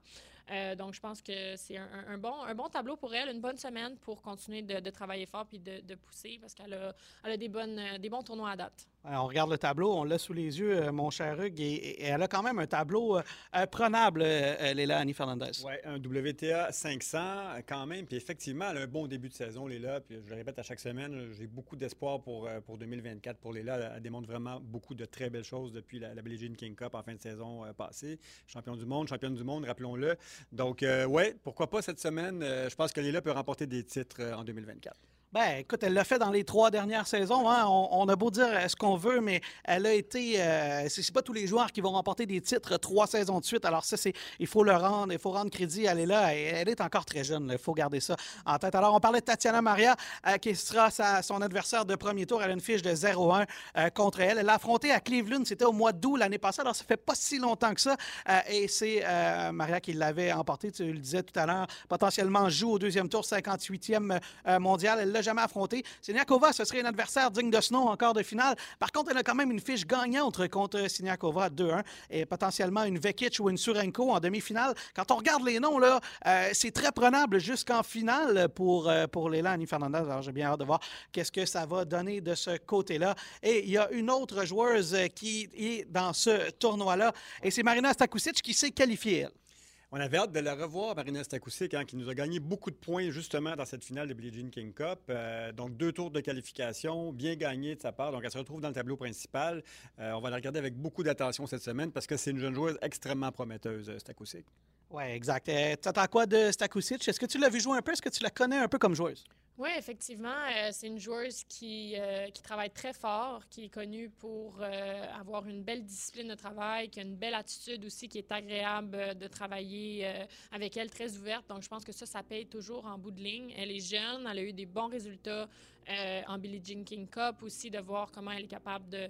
S3: Euh, donc, je pense que c'est un, bon, un bon tableau pour elle, une bonne semaine pour continuer de, travailler fort puis de, pousser parce qu'elle a, elle a des, bonnes, des bons tournois à date.
S1: On regarde le tableau, on l'a sous les yeux, euh, mon cher Hugues, et, elle a quand même un tableau euh, prenable, Léla Annie Fernandez.
S2: Oui, un WTA 500 quand même, puis effectivement, elle a un bon début de saison, Léla, puis je le répète à chaque semaine, j'ai beaucoup d'espoir pour, pour 2024 pour Léla. Elle démontre vraiment beaucoup de très belles choses depuis la, la Billie Jean King Cup en fin de saison passée. Champion du monde, championne du monde, rappelons-le. Donc, euh, ouais, pourquoi pas cette semaine? Euh, je pense que Lila peut remporter des titres euh, en 2024.
S1: Ben, écoute, elle l'a fait dans les trois dernières saisons. Hein. On, a beau dire ce qu'on veut, mais elle a été. Euh, c'est pas tous les joueurs qui vont remporter des titres trois saisons de suite. Alors ça, c'est, il faut le rendre, il faut rendre crédit. Elle est là, elle est encore très jeune. Il faut garder ça en tête. Alors, on parlait de Tatiana Maria, euh, qui sera son adversaire de premier tour. Elle a une fiche de 0-1 euh, contre elle. Elle l'a affronté à Cleveland. C'était au mois d'août l'année passée. Alors, ça fait pas si longtemps que ça. et c'est Maria qui l'avait emporté. Tu le disais tout à l'heure. Potentiellement joue au deuxième tour, 58e mondial. Elle jamais affronté. Siniakova, ce serait un adversaire digne de ce nom encore de finale. Par contre, elle a quand même une fiche gagnante contre Siniakova 2-1 et potentiellement une Vekic ou une Surenko en demi-finale. Quand on regarde les noms, euh, c'est très prenable jusqu'en finale pour, euh, pour Annie Fernandez. Alors, j'ai bien hâte de voir qu'est-ce que ça va donner de ce côté-là. Et il y a une autre joueuse qui est dans ce tournoi-là, et c'est Marina Stakusic qui s'est qualifiée.
S2: On avait hâte de la revoir, Marina Stakousik, hein, qui nous a gagné beaucoup de points justement dans cette finale de Billie Jean King Cup. Euh, donc, deux tours de qualification, bien gagné de sa part. Donc, elle se retrouve dans le tableau principal. Euh, on va la regarder avec beaucoup d'attention cette semaine parce que c'est une jeune joueuse extrêmement prometteuse, Stakousik.
S1: Oui, exact. Euh, tu attends quoi de Stakousik? Est-ce que tu l'as vu jouer un peu? Est-ce que tu la connais un peu comme joueuse?
S3: Oui, effectivement. Euh, c'est une joueuse qui, euh, qui travaille très fort, qui est connue pour euh, avoir une belle discipline de travail, qui a une belle attitude aussi, qui est agréable de travailler avec elle, très ouverte. Donc, je pense que ça, ça paye toujours en bout de ligne. Elle est jeune, elle a eu des bons résultats en Billie Jean King Cup aussi, de voir comment elle est capable de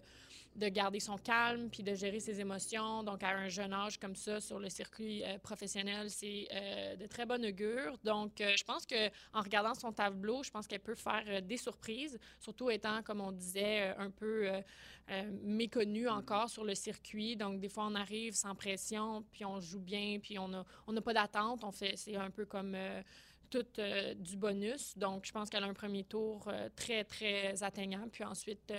S3: de garder son calme puis de gérer ses émotions. Donc, à un jeune âge comme ça, sur le circuit euh, professionnel, c'est euh, de très bonne augure. Donc, euh, je pense que en regardant son tableau, je pense qu'elle peut faire des surprises, surtout étant, comme on disait, un peu méconnue encore sur le circuit. Donc, des fois, on arrive sans pression, puis on joue bien, puis on n'a on a pas d'attente. On fait, c'est un peu comme tout du bonus. Donc, je pense qu'elle a un premier tour très, très atteignable. Puis ensuite,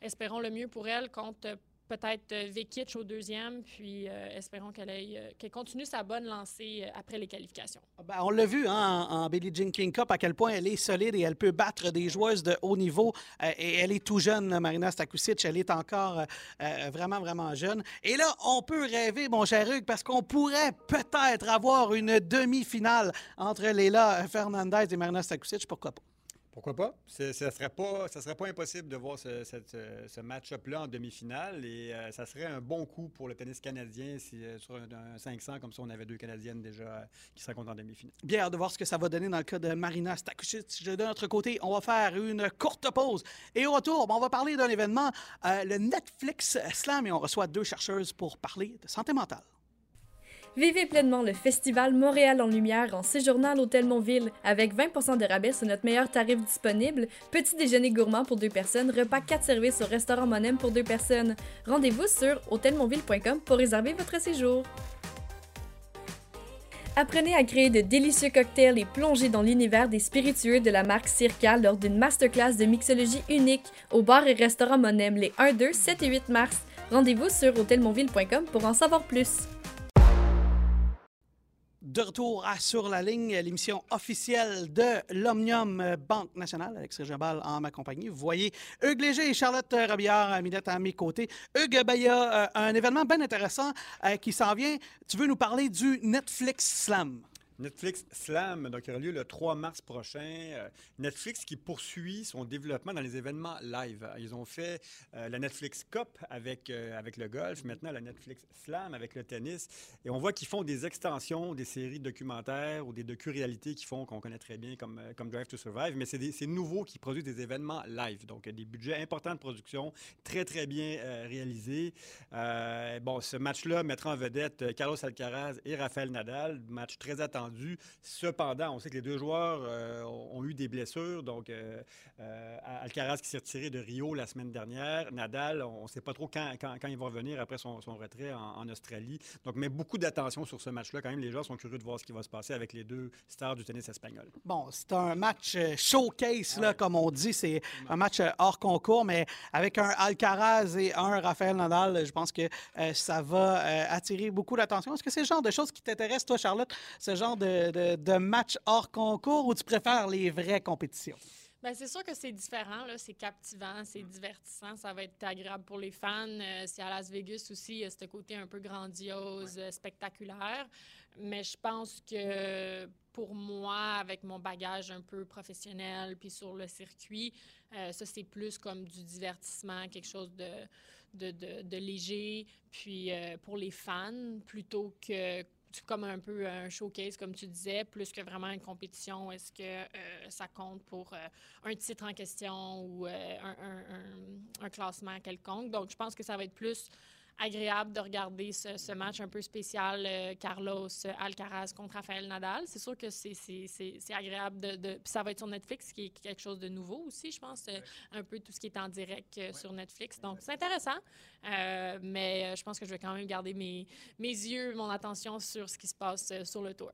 S3: espérons le mieux pour elle contre peut-être Vekic au deuxième, puis euh, espérons qu'elle euh, qu'elle continue sa bonne lancée euh, après les qualifications.
S1: Ah ben, on l'a vu hein, en, Billie Jean King Cup à quel point elle est solide et elle peut battre des joueuses de haut niveau. et elle est tout jeune, Marina Stakusic, elle est encore vraiment, vraiment jeune. Et là, on peut rêver, mon cher Hugues, parce qu'on pourrait peut-être avoir une demi-finale entre Leila Fernandez et Marina Stakusic, pourquoi pas?
S2: Pourquoi pas? Ce ne serait pas, ça serait pas impossible de voir ce, match-up-là en demi-finale et euh, ça serait un bon coup pour le tennis canadien si euh, sur un, 500, comme ça, on avait deux Canadiennes déjà euh, qui seraient en demi-finale.
S1: Bien hâte de voir ce que ça va donner dans le cas de Marina Stakusic. De notre côté, on va faire une courte pause et au retour, on va parler d'un événement, le Netflix Slam, et on reçoit deux chercheuses pour parler de santé mentale.
S6: Vivez pleinement le festival Montréal en lumière en séjournant à l'Hôtel Montville avec 20% de rabais sur notre meilleur tarif disponible, petit déjeuner gourmand pour deux personnes, repas 4 services au restaurant Monem pour deux personnes. Rendez-vous sur hôtelmontville.com pour réserver votre séjour. Apprenez à créer de délicieux cocktails et plongez dans l'univers des spiritueux de la marque Circa lors d'une masterclass de mixologie unique au bar et restaurant Monem les 1, 2, 7 et 8 mars. Rendez-vous sur hôtelmontville.com pour en savoir plus
S1: de retour à Sur la ligne, l'émission officielle de l'Omnium Banque Nationale, avec Serge Ball en ma compagnie. Vous voyez Hugues Léger et Charlotte Robillard Minette à mes côtés. Hugues, ben, il y euh, un événement bien intéressant euh, qui s'en vient. Tu veux nous parler du Netflix Slam?
S2: Netflix Slam, donc, qui aura lieu le 3 mars prochain. Euh, Netflix qui poursuit son développement dans les événements live. Ils ont fait euh, la Netflix Cup avec, euh, avec le golf, maintenant la Netflix Slam avec le tennis. Et on voit qu'ils font des extensions, des séries documentaires ou des docu-réalités qu'ils font, qu'on connaît très bien, comme, comme Drive to Survive. Mais c'est nouveau qui produisent des événements live. Donc, des budgets importants de production, très, très bien réalisés. bon, ce match-là mettra en vedette Carlos Alcaraz et Rafael Nadal. Match très attendu Cependant, on sait que les deux joueurs euh, ont eu des blessures. Donc, euh, euh, Alcaraz qui s'est retiré de Rio la semaine dernière. Nadal, on ne sait pas trop quand, quand, il va revenir après son, retrait en, Australie. Donc, mais beaucoup d'attention sur ce match-là. Quand même, les joueurs sont curieux de voir ce qui va se passer avec les deux stars du tennis espagnol.
S1: Bon, c'est un match showcase, là, comme on dit. C'est un match hors concours, mais avec un Alcaraz et un Rafael Nadal, je pense que ça va attirer beaucoup d'attention. Est-ce que c'est le genre de choses qui t'intéressent, toi, Charlotte? Ce genre de, de, matchs hors concours ou tu préfères les vraies compétitions?
S3: Bien, c'est sûr que c'est différent, c'est captivant, c'est divertissant, ça va être agréable pour les fans. Euh, c'est à Las Vegas aussi, il y a ce côté un peu grandiose, euh, spectaculaire. Mais je pense que pour moi, avec mon bagage un peu professionnel, puis sur le circuit, euh, ça, c'est plus comme du divertissement, quelque chose de, de, de, de léger, puis pour les fans, plutôt que comme un peu un showcase, comme tu disais, plus que vraiment une compétition. Est-ce que euh, ça compte pour euh, un titre en question ou euh, un, un, classement quelconque? Donc, je pense que ça va être plus agréable de regarder ce, match un peu spécial euh, Carlos Alcaraz contre Rafael Nadal. C'est sûr que c'est agréable de, de, Puis ça va être sur Netflix, qui est quelque chose de nouveau aussi, je pense. Euh, un peu tout ce qui est en direct euh, sur Netflix. Donc, c'est intéressant. mais je pense que je vais quand même garder mes, mes yeux, mon attention sur ce qui se passe sur le tour.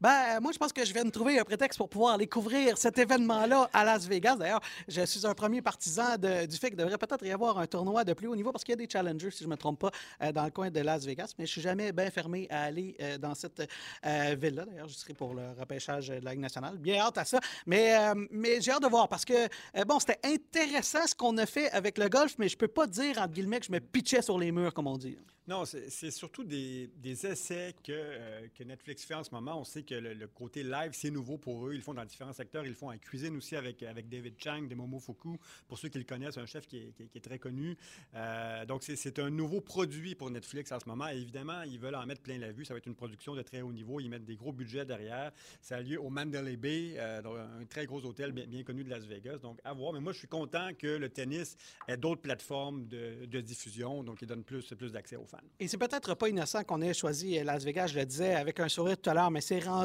S1: Ben, moi, je pense que je viens de trouver un prétexte pour pouvoir aller couvrir cet événement-là à Las Vegas. D'ailleurs, je suis un premier partisan du fait qu'il devrait peut-être y avoir un tournoi de plus haut niveau parce qu'il y a des challengers, si je ne me trompe pas, euh, dans le coin de Las Vegas. Mais je suis jamais bien fermé à aller euh, dans cette euh, ville-là. D'ailleurs, je serai pour le repêchage de la Ligue nationale. Bien hâte à ça. Mais, mais j'ai hâte de voir parce que, bon, c'était intéressant ce qu'on a fait avec le golf, mais je peux pas dire, entre guillemets, que je me pitchais sur les murs, comme on dit.
S2: Non, c'est surtout des, essais que, que, Netflix fait en ce moment. On sait que le, côté live, c'est nouveau pour eux. Ils font dans différents secteurs. Ils font en cuisine aussi avec, avec David Chang de Momofuku. Pour ceux qui le connaissent, un chef qui est, qui très connu. Euh, donc, c'est un nouveau produit pour Netflix en ce moment. Et évidemment, ils veulent en mettre plein la vue. Ça va être une production de très haut niveau. Ils mettent des gros budgets derrière. Ça a lieu au Mandalay Bay, euh, un très gros hôtel bien, connu de Las Vegas. Donc, à voir. Mais moi, je suis content que le tennis ait d'autres plateformes de, diffusion. Donc, ils donnent plus, plus d'accès aux fans.
S1: Et c'est peut-être pas innocent qu'on ait choisi Las Vegas, je le disais avec un sourire tout à l'heure, mais c'est rendu,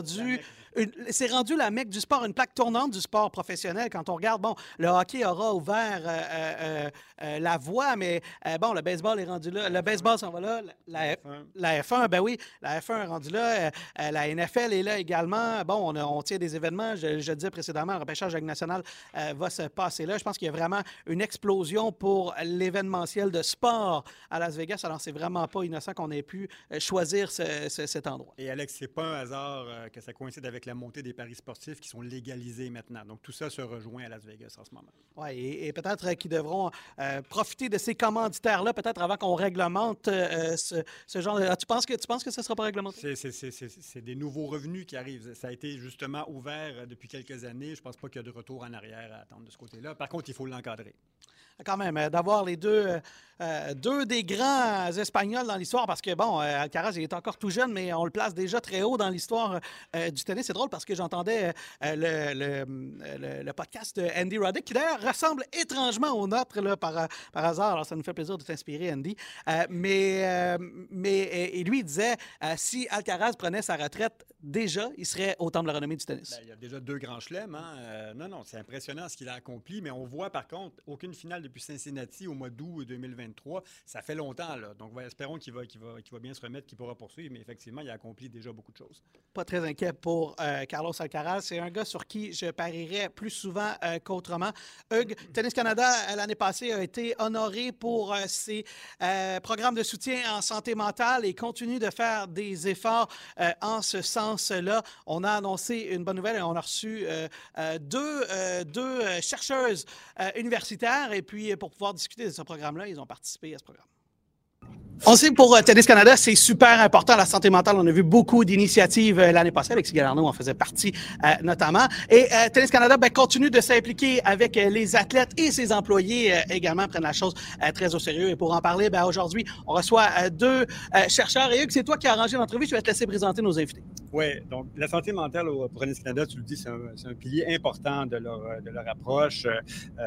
S1: c'est rendu la mecque du sport, une plaque tournante du sport professionnel. Quand on regarde, bon, le hockey aura ouvert euh, euh, euh, la voie, mais bon, le baseball est rendu là. Le baseball s'en va là. La, F1. la F1, ben oui, la F1 est rendue là. la NFL est là également. Bon, on, on tient des événements. Je, je disais précédemment, le repêchage national va se passer là. Je pense qu'il y a vraiment une explosion pour l'événementiel de sport à Las Vegas. Alors, c'est vraiment pas innocent qu'on ait pu choisir cet endroit.
S2: Et Alex, c'est pas un hasard que ça coïncide avec la montée des paris sportifs qui sont légalisés maintenant. Donc, tout ça se rejoint à Las Vegas en ce moment.
S1: Oui, et, peut-être qu'ils devront euh, profiter de ces commanditaires-là, peut-être avant qu'on réglemente euh, ce, genre de... Ah, tu, penses que, tu penses que ça ne sera pas réglementé?
S2: C'est des nouveaux revenus qui arrivent. Ça a été justement ouvert euh, depuis quelques années. Je ne pense pas qu'il y a de retour en arrière à attendre de ce côté-là. Par contre, il faut l'encadrer
S1: quand même, d'avoir les deux, deux des grands Espagnols dans l'histoire, parce que, bon, Alcaraz, il est encore tout jeune, mais on le place déjà très haut dans l'histoire du tennis. C'est drôle parce que j'entendais le, le, podcast de Andy Roddick, qui d'ailleurs ressemble étrangement au nôtre là, par, par hasard. Alors, ça nous fait plaisir de t'inspirer, Andy. mais, mais et lui, il disait si Alcaraz prenait sa retraite déjà, il serait au temple de la renommée du tennis.
S2: Ben, il y a déjà deux grands chelems. Hein? non, non, c'est impressionnant ce qu'il a accompli, mais on voit par contre aucune finale depuis Cincinnati au mois d'août 2023. Ça fait longtemps, là. Donc, espérons qu'il va, va, va bien se remettre, qu'il pourra poursuivre, mais effectivement, il a accompli déjà beaucoup de choses.
S1: Pas très inquiet pour euh, Carlos Alcaraz. C'est un gars sur qui je parierais plus souvent euh, qu'autrement. Hugues, Tennis Canada, euh, l'année passée, a été honoré pour ses programmes de soutien en santé mentale et continue de faire des efforts en ce sens-là. On a annoncé une bonne nouvelle et on a reçu deux, deux chercheuses universitaires et puis pour pouvoir discuter de ce programme-là, ils ont participé à ce programme. On sait pour euh, Tennis Canada, c'est super important la santé mentale. On a vu beaucoup d'initiatives euh, l'année passée. Alexis Galarno en faisait partie euh, notamment. Et Tennis Canada ben, continue de s'impliquer avec les athlètes et ses employés également prennent la chose très au sérieux. Et pour en parler, ben, aujourd'hui, on reçoit deux chercheurs. Et Hugues, c'est toi qui as arrangé l'entrevue. Je vais te laisser présenter nos invités.
S2: Oui, donc la santé mentale au, Tennis Canada, tu le dis, c'est un, pilier important de leur, leur approche.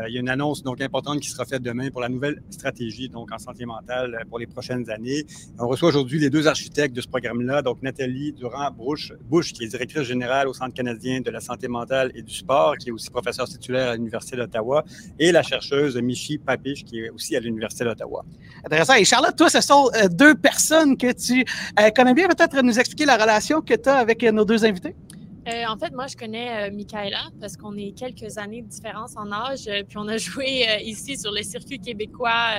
S2: il y a une annonce donc importante qui sera faite demain pour la nouvelle stratégie donc en santé mentale pour les prochaines années. On reçoit aujourd'hui les deux architectes de ce programme-là, donc Nathalie Durand-Bush, qui est directrice générale au Centre canadien de la santé mentale et du sport, qui est aussi professeure titulaire à l'Université d'Ottawa, et la chercheuse Michi Papiche, qui est aussi à l'Université d'Ottawa.
S1: Intéressant. Et Charlotte, toi, ce sont euh, deux personnes que tu euh, connais bien. Peut-être nous expliquer la relation que tu as avec euh, nos deux invités?
S3: Euh, en fait, moi, je connais euh, Michaela parce qu'on est quelques années de différence en âge. Euh, puis on a [LAUGHS] joué ici sur le circuit québécois.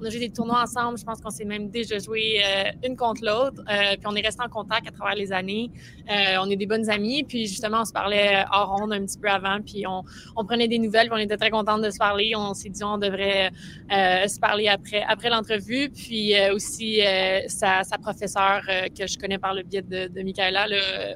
S3: on a joué des tournois ensemble. Je pense qu'on s'est même déjà joué une contre l'autre. puis on est resté en contact à travers les années. on est des bonnes amies. Puis justement, on se parlait hors ronde un petit peu avant. Puis on, prenait des nouvelles. Puis on était très contentes de se parler. On s'est dit on devrait se parler après, après l'entrevue. Puis aussi sa, professeure que je connais par le biais de Michaela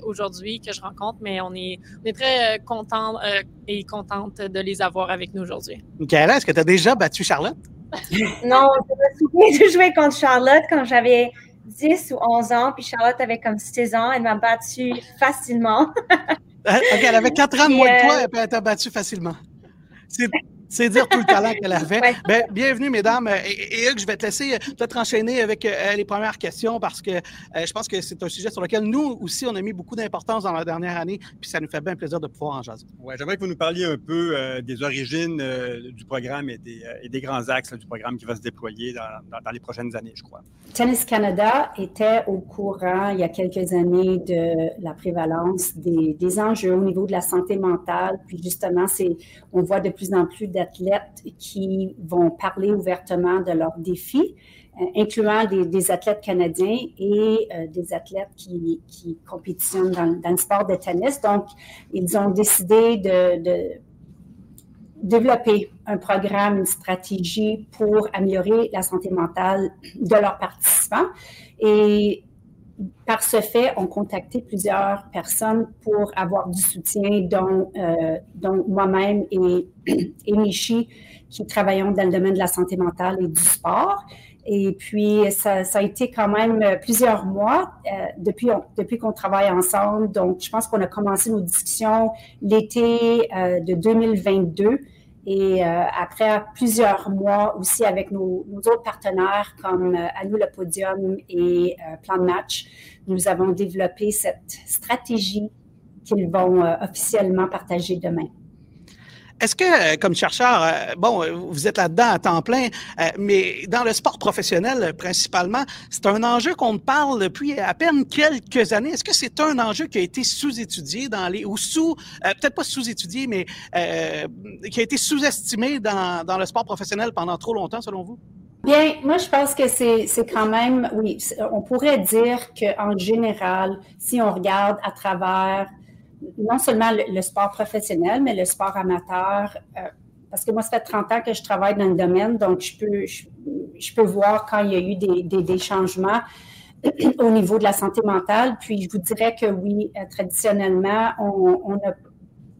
S3: aujourd'hui, que je rencontre mais on est, très euh, content euh, et contente de les avoir avec nous aujourd'hui.
S1: Michaela, est-ce que tu as déjà battu Charlotte? [LAUGHS]
S7: non, je me souviens de jouer contre Charlotte quand j'avais 10 ou 11 ans, puis Charlotte avait comme 6 ans. Elle m'a battu facilement.
S1: Hein? [LAUGHS] OK, elle avait 4 ans de moins que toi, et elle t'a battu facilement. C'est dire tout le talent qu'elle [LAUGHS] avait. Ben, bienvenue, mesdames. Et, Hugues, je vais te laisser euh, peut-être enchaîner avec euh, les premières questions parce que euh, je pense que c'est un sujet sur lequel nous aussi, on a mis beaucoup d'importance dans la dernière année, puis ça nous fait bien plaisir de pouvoir en jaser.
S2: Oui, j'aimerais que vous nous parliez un peu des origines du programme et des, grands axes du programme qui va se déployer dans, les prochaines années, je crois.
S8: Tennis Canada était au courant il y a quelques années de la prévalence des, des enjeux au niveau de la santé mentale, puis justement, c'est on voit de plus en plus d'athlètes qui vont parler ouvertement de leurs défis, euh, incluant des, athlètes canadiens et euh, des athlètes qui, compétitionnent dans, le sport de tennis. Donc, ils ont décidé de, développer un programme, une stratégie pour améliorer la santé mentale de leurs participants. Et par ce fait, ont contacté plusieurs personnes pour avoir du soutien, dont, euh, moi-même et, [CLEARS THROAT] et Michi, qui travaillons dans le domaine de la santé mentale et du sport. Et puis, ça, a été quand même plusieurs mois euh, depuis, depuis qu'on travaille ensemble. Donc, je pense qu'on a commencé nos discussions l'été euh, de 2022. Et euh, après plusieurs mois aussi avec nos, nos autres partenaires comme euh, le podium et euh, Plan de match, nous avons développé cette stratégie qu'ils vont euh, officiellement partager demain.
S1: Est-ce que, euh, comme chercheur, euh, bon, euh, vous êtes là-dedans à temps plein, mais dans le sport professionnel principalement, c'est un enjeu qu'on parle depuis à peine quelques années. Est-ce que c'est un enjeu qui a été sous-étudié dans les, ou sous, peut-être pas sous-étudié, mais qui a été sous-estimé dans, dans le sport professionnel pendant trop longtemps, selon vous?
S8: Bien, moi, je pense que c'est quand même, oui, on pourrait dire qu'en général, si on regarde à travers non seulement le, sport professionnel, mais le sport amateur. Euh, parce que moi, ça fait 30 ans que je travaille dans le domaine, donc je peux, je, peux voir quand il y a eu des, des, changements [CLEARS THROAT] au niveau de la santé mentale. Puis je vous dirais que oui, euh, traditionnellement, on,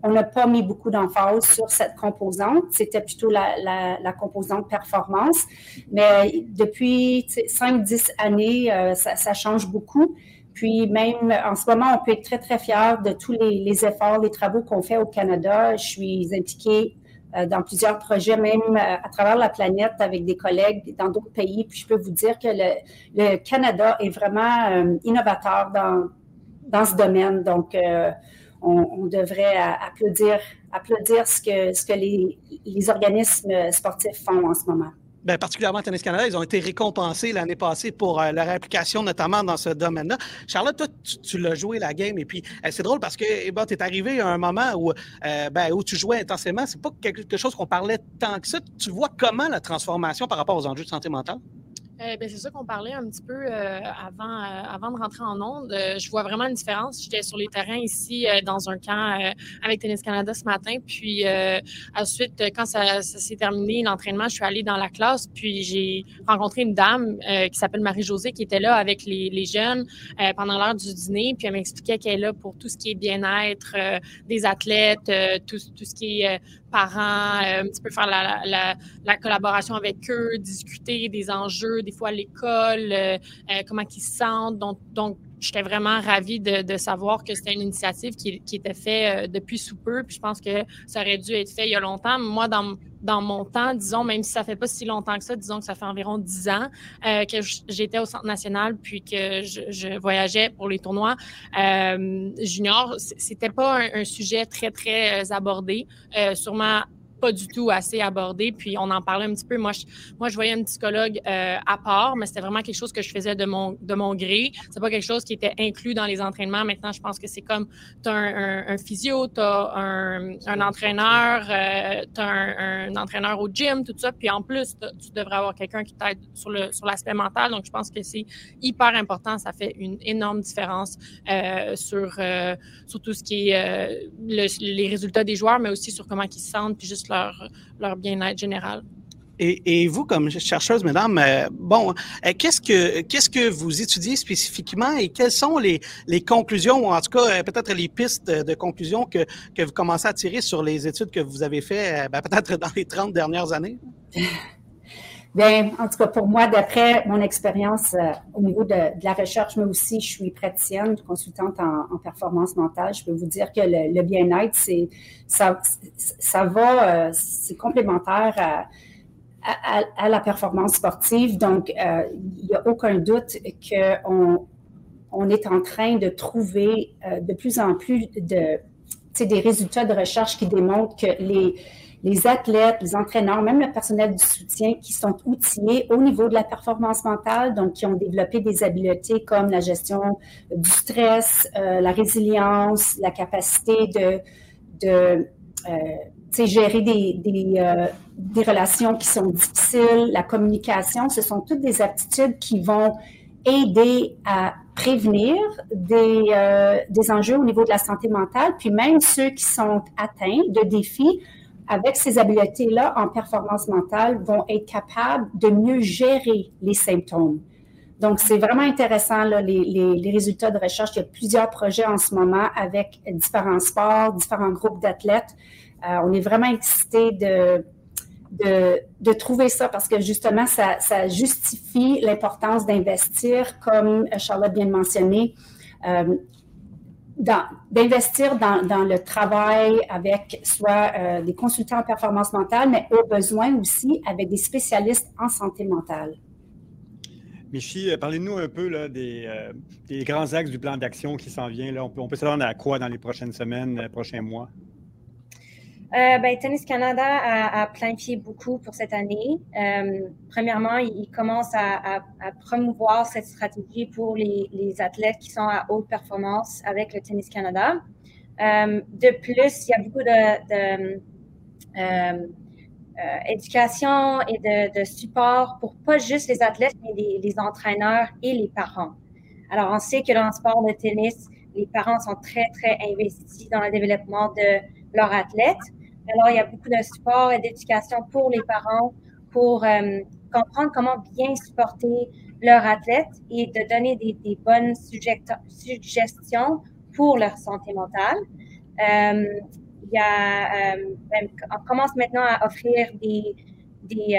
S8: on n'a pas mis beaucoup d'emphase sur cette composante. C'était plutôt la, la, composante performance. Mais depuis 5-10 années, euh, ça, change beaucoup. Puis même en ce moment, on peut être très, très fier de tous les, efforts, les travaux qu'on fait au Canada. Je suis impliquée euh, dans plusieurs projets, même euh, à travers la planète avec des collègues dans d'autres pays. Puis je peux vous dire que le, Canada est vraiment euh, innovateur dans, dans ce domaine. Donc, on, devrait applaudir, applaudir ce que, ce que les organismes sportifs font en ce moment.
S1: Bien, particulièrement Tennis Canada, ils ont été récompensés l'année passée pour euh, leur implication, notamment dans ce domaine-là. Charlotte, toi, tu, l'as joué la game, et puis euh, c'est drôle parce que eh ben, tu es arrivé à un moment où, euh, ben, où tu jouais intensément. C'est pas quelque chose qu'on parlait tant que ça. Tu vois comment la transformation par rapport aux enjeux de santé mentale?
S3: Euh, ben, c'est ça qu'on parlait un petit peu euh, avant, euh, avant de rentrer en onde. je vois vraiment une différence. J'étais sur les terrains ici dans un camp avec Tennis Canada ce matin. Puis ensuite, quand ça, s'est terminé, l'entraînement, je suis allée dans la classe. Puis j'ai rencontré une dame qui s'appelle Marie-Josée qui était là avec les, les jeunes pendant l'heure du dîner. Puis elle m'expliquait qu'elle est là pour tout ce qui est bien-être des athlètes, tout, tout ce qui est parents, euh, un petit peu faire la, la, la, collaboration avec eux, discuter des enjeux, des fois à l'école, euh, euh, comment ils se sentent. Donc, donc j'étais vraiment ravie de, de savoir que c'était une initiative qui, qui était faite depuis sous peu. Puis je pense que ça aurait dû être fait il y a longtemps. Moi, dans, dans mon temps, disons, même si ça fait pas si longtemps que ça, disons que ça fait environ dix ans euh, que j'étais au Centre national puis que je, voyageais pour les tournois euh, juniors, c'était pas un, sujet très, très abordé. Euh, sûrement pas du tout assez abordé. Puis on en parlait un petit peu. Moi, je, moi, je voyais un psychologue euh, à part, mais c'était vraiment quelque chose que je faisais de mon, de mon gré. C'est pas quelque chose qui était inclus dans les entraînements. Maintenant, je pense que c'est comme tu as un, physio, tu as un, un entraîneur, euh, tu as un, entraîneur au gym, tout ça. Puis en plus, tu devrais avoir quelqu'un qui t'aide sur le sur l'aspect mental. Donc, je pense que c'est hyper important. Ça fait une énorme différence euh, sur, sur tout ce qui est les résultats des joueurs, mais aussi sur comment ils se sentent, puis juste leur, bien-être général.
S1: Et, vous, comme chercheuse, mesdames, euh, bon, euh, qu'est-ce que qu'est-ce que vous étudiez spécifiquement et quelles sont les, les conclusions, ou en tout cas euh, peut-être les pistes de, conclusion que, que vous commencez à tirer sur les études que vous avez faites, ben, peut-être dans les 30 dernières années?
S8: Bien, en tout cas, pour moi, d'après mon expérience euh, au niveau de, la recherche, mais aussi, je suis praticienne, consultante en, performance mentale. Je peux vous dire que le, bien-être, c'est ça, ça va, euh, c'est complémentaire à, à, la performance sportive. Donc, euh, il n'y a aucun doute qu'on on est en train de trouver de plus en plus de, des résultats de recherche qui démontrent que les les athlètes, les entraîneurs, même le personnel du soutien qui sont outillés au niveau de la performance mentale, donc qui ont développé des habiletés comme la gestion du stress, euh, la résilience, la capacité de, de euh, gérer des, des, euh, des, relations qui sont difficiles, la communication, ce sont toutes des aptitudes qui vont aider à prévenir des, des enjeux au niveau de la santé mentale, puis même ceux qui sont atteints de défis avec ces habiletés-là en performance mentale, vont être capables de mieux gérer les symptômes. Donc, c'est vraiment intéressant, les, résultats de recherche. Il y a plusieurs projets en ce moment avec différents sports, différents groupes d'athlètes. Euh, on est vraiment excités de, trouver ça parce que justement, ça, ça justifie l'importance d'investir, comme Charlotte vient de mentionner, euh, d'investir dans, dans, le travail avec soit euh, des consultants en performance mentale, mais au besoin aussi avec des spécialistes en santé mentale.
S2: Michi, euh, parlez-nous un peu là, des, euh, des, grands axes du plan d'action qui s'en vient. Là. On peut, on peut s'attendre à quoi dans les prochaines semaines, prochains mois?
S7: Euh, ben, Tennis Canada a, a, planifié beaucoup pour cette année. Euh, premièrement, il, commence à, promouvoir cette stratégie pour les, athlètes qui sont à haute performance avec le Tennis Canada. Euh, de plus, il y a beaucoup de, de euh, euh, éducation et de, de, support pour pas juste les athlètes, mais les, les, entraîneurs et les parents. Alors, on sait que dans le sport de tennis, les parents sont très, très investis dans le développement de leurs athlètes. Alors, il y a beaucoup de support et d'éducation pour les parents pour euh, comprendre comment bien supporter leurs athlètes et de donner des, bonnes suggestions pour leur santé mentale. Euh, il y a, euh, ben, on commence maintenant à offrir des, des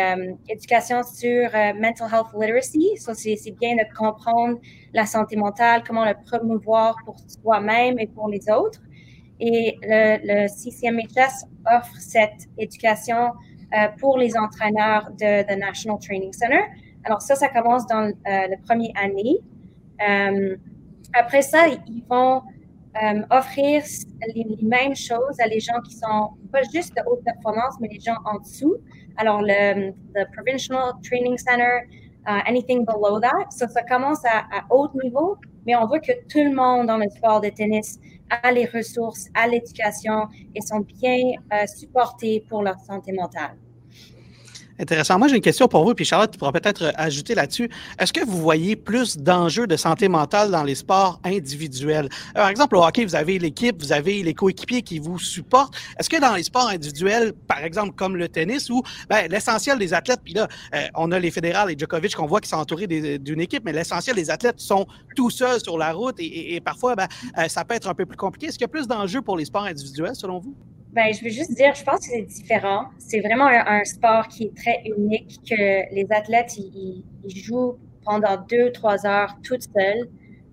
S7: éducations sur mental health literacy. So, c'est bien de comprendre la santé mentale, comment le promouvoir pour soi-même et pour les autres. Et le, le CCMHS offre cette éducation euh, pour les entraîneurs de, de, National Training Center. Alors ça, ça commence dans euh, la première année. Euh, après ça, ils vont euh, offrir les, mêmes choses à les gens qui sont pas juste de haute performance, mais les gens en dessous. Alors le, le Provincial Training Center, anything below that. Ça, ça commence à, à haut niveau, mais on veut que tout le monde dans le sport de tennis à les ressources, à l'éducation et sont bien euh, supportés pour leur santé mentale.
S1: Intéressant. Moi, j'ai une question pour vous, puis Charlotte, tu pourras peut-être euh, ajouter là-dessus. Est-ce que vous voyez plus d'enjeux de santé mentale dans les sports individuels? Par exemple, au hockey, vous avez l'équipe, vous avez les coéquipiers qui vous supportent. Est-ce que dans les sports individuels, par exemple comme le tennis, où ben, l'essentiel des athlètes, puis là, euh, on a les fédérales et Djokovic qu'on voit qui sont entourés d'une équipe, mais l'essentiel des athlètes sont tout seuls sur la route et, parfois, ben, euh, ça peut être un peu plus compliqué. Est-ce qu'il y a plus d'enjeux pour les sports individuels, selon vous?
S7: Ben, je veux juste dire, je pense que c'est différent. C'est vraiment un, sport qui est très unique, que les athlètes, ils, jouent pendant deux, trois heures toutes seuls.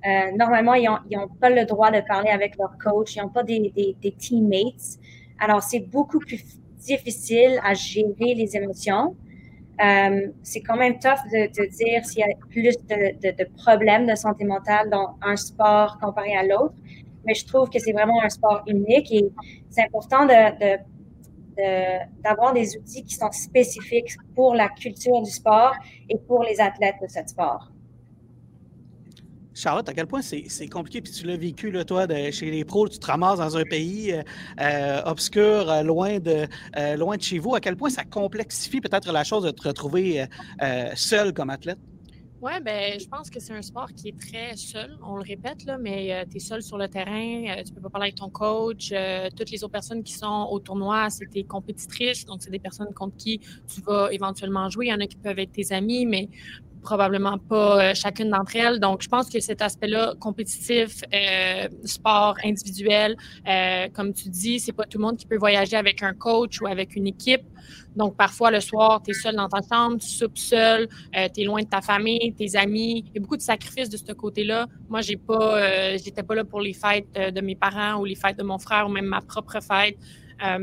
S7: Euh, normalement, ils n'ont pas le droit de parler avec leur coach, ils n'ont pas des, teammates. Alors, c'est beaucoup plus difficile à gérer les émotions. Euh, c'est quand même tough de, dire s'il y a plus de, problèmes de santé mentale dans un sport comparé à l'autre mais je trouve que c'est vraiment un sport unique et c'est important d'avoir des outils qui sont spécifiques pour la culture du sport et pour les athlètes de ce sport.
S1: Charlotte, à quel point c'est compliqué, puis tu l'as vécu, là, toi, chez les pros, tu te ramasses dans un pays euh, euh, obscur, euh, loin, de, loin de chez vous, à quel point ça complexifie peut-être la chose de te retrouver seul comme athlète?
S3: Oui, ben, je pense que c'est un sport qui est très seul. On le répète, là, mais euh, tu es seul sur le terrain. Euh, tu peux pas parler avec ton coach. Euh, toutes les autres personnes qui sont au tournoi, c'est tes compétitrices. Donc, c'est des personnes contre qui tu vas éventuellement jouer. Il y en a qui peuvent être tes amis, mais probablement pas chacune d'entre elles. Donc, je pense que cet aspect-là, compétitif, sport individuel, comme tu dis, c'est pas tout le monde qui peut voyager avec un coach ou avec une équipe. Donc, parfois, le soir, tu es seul dans ta chambre, tu soupes seul, euh, tu es loin de ta famille, tes amis. Il y a beaucoup de sacrifices de ce côté-là. Moi, j'ai pas, euh, j'étais pas là pour les fêtes euh, de mes parents ou les fêtes de mon frère ou même ma propre fête.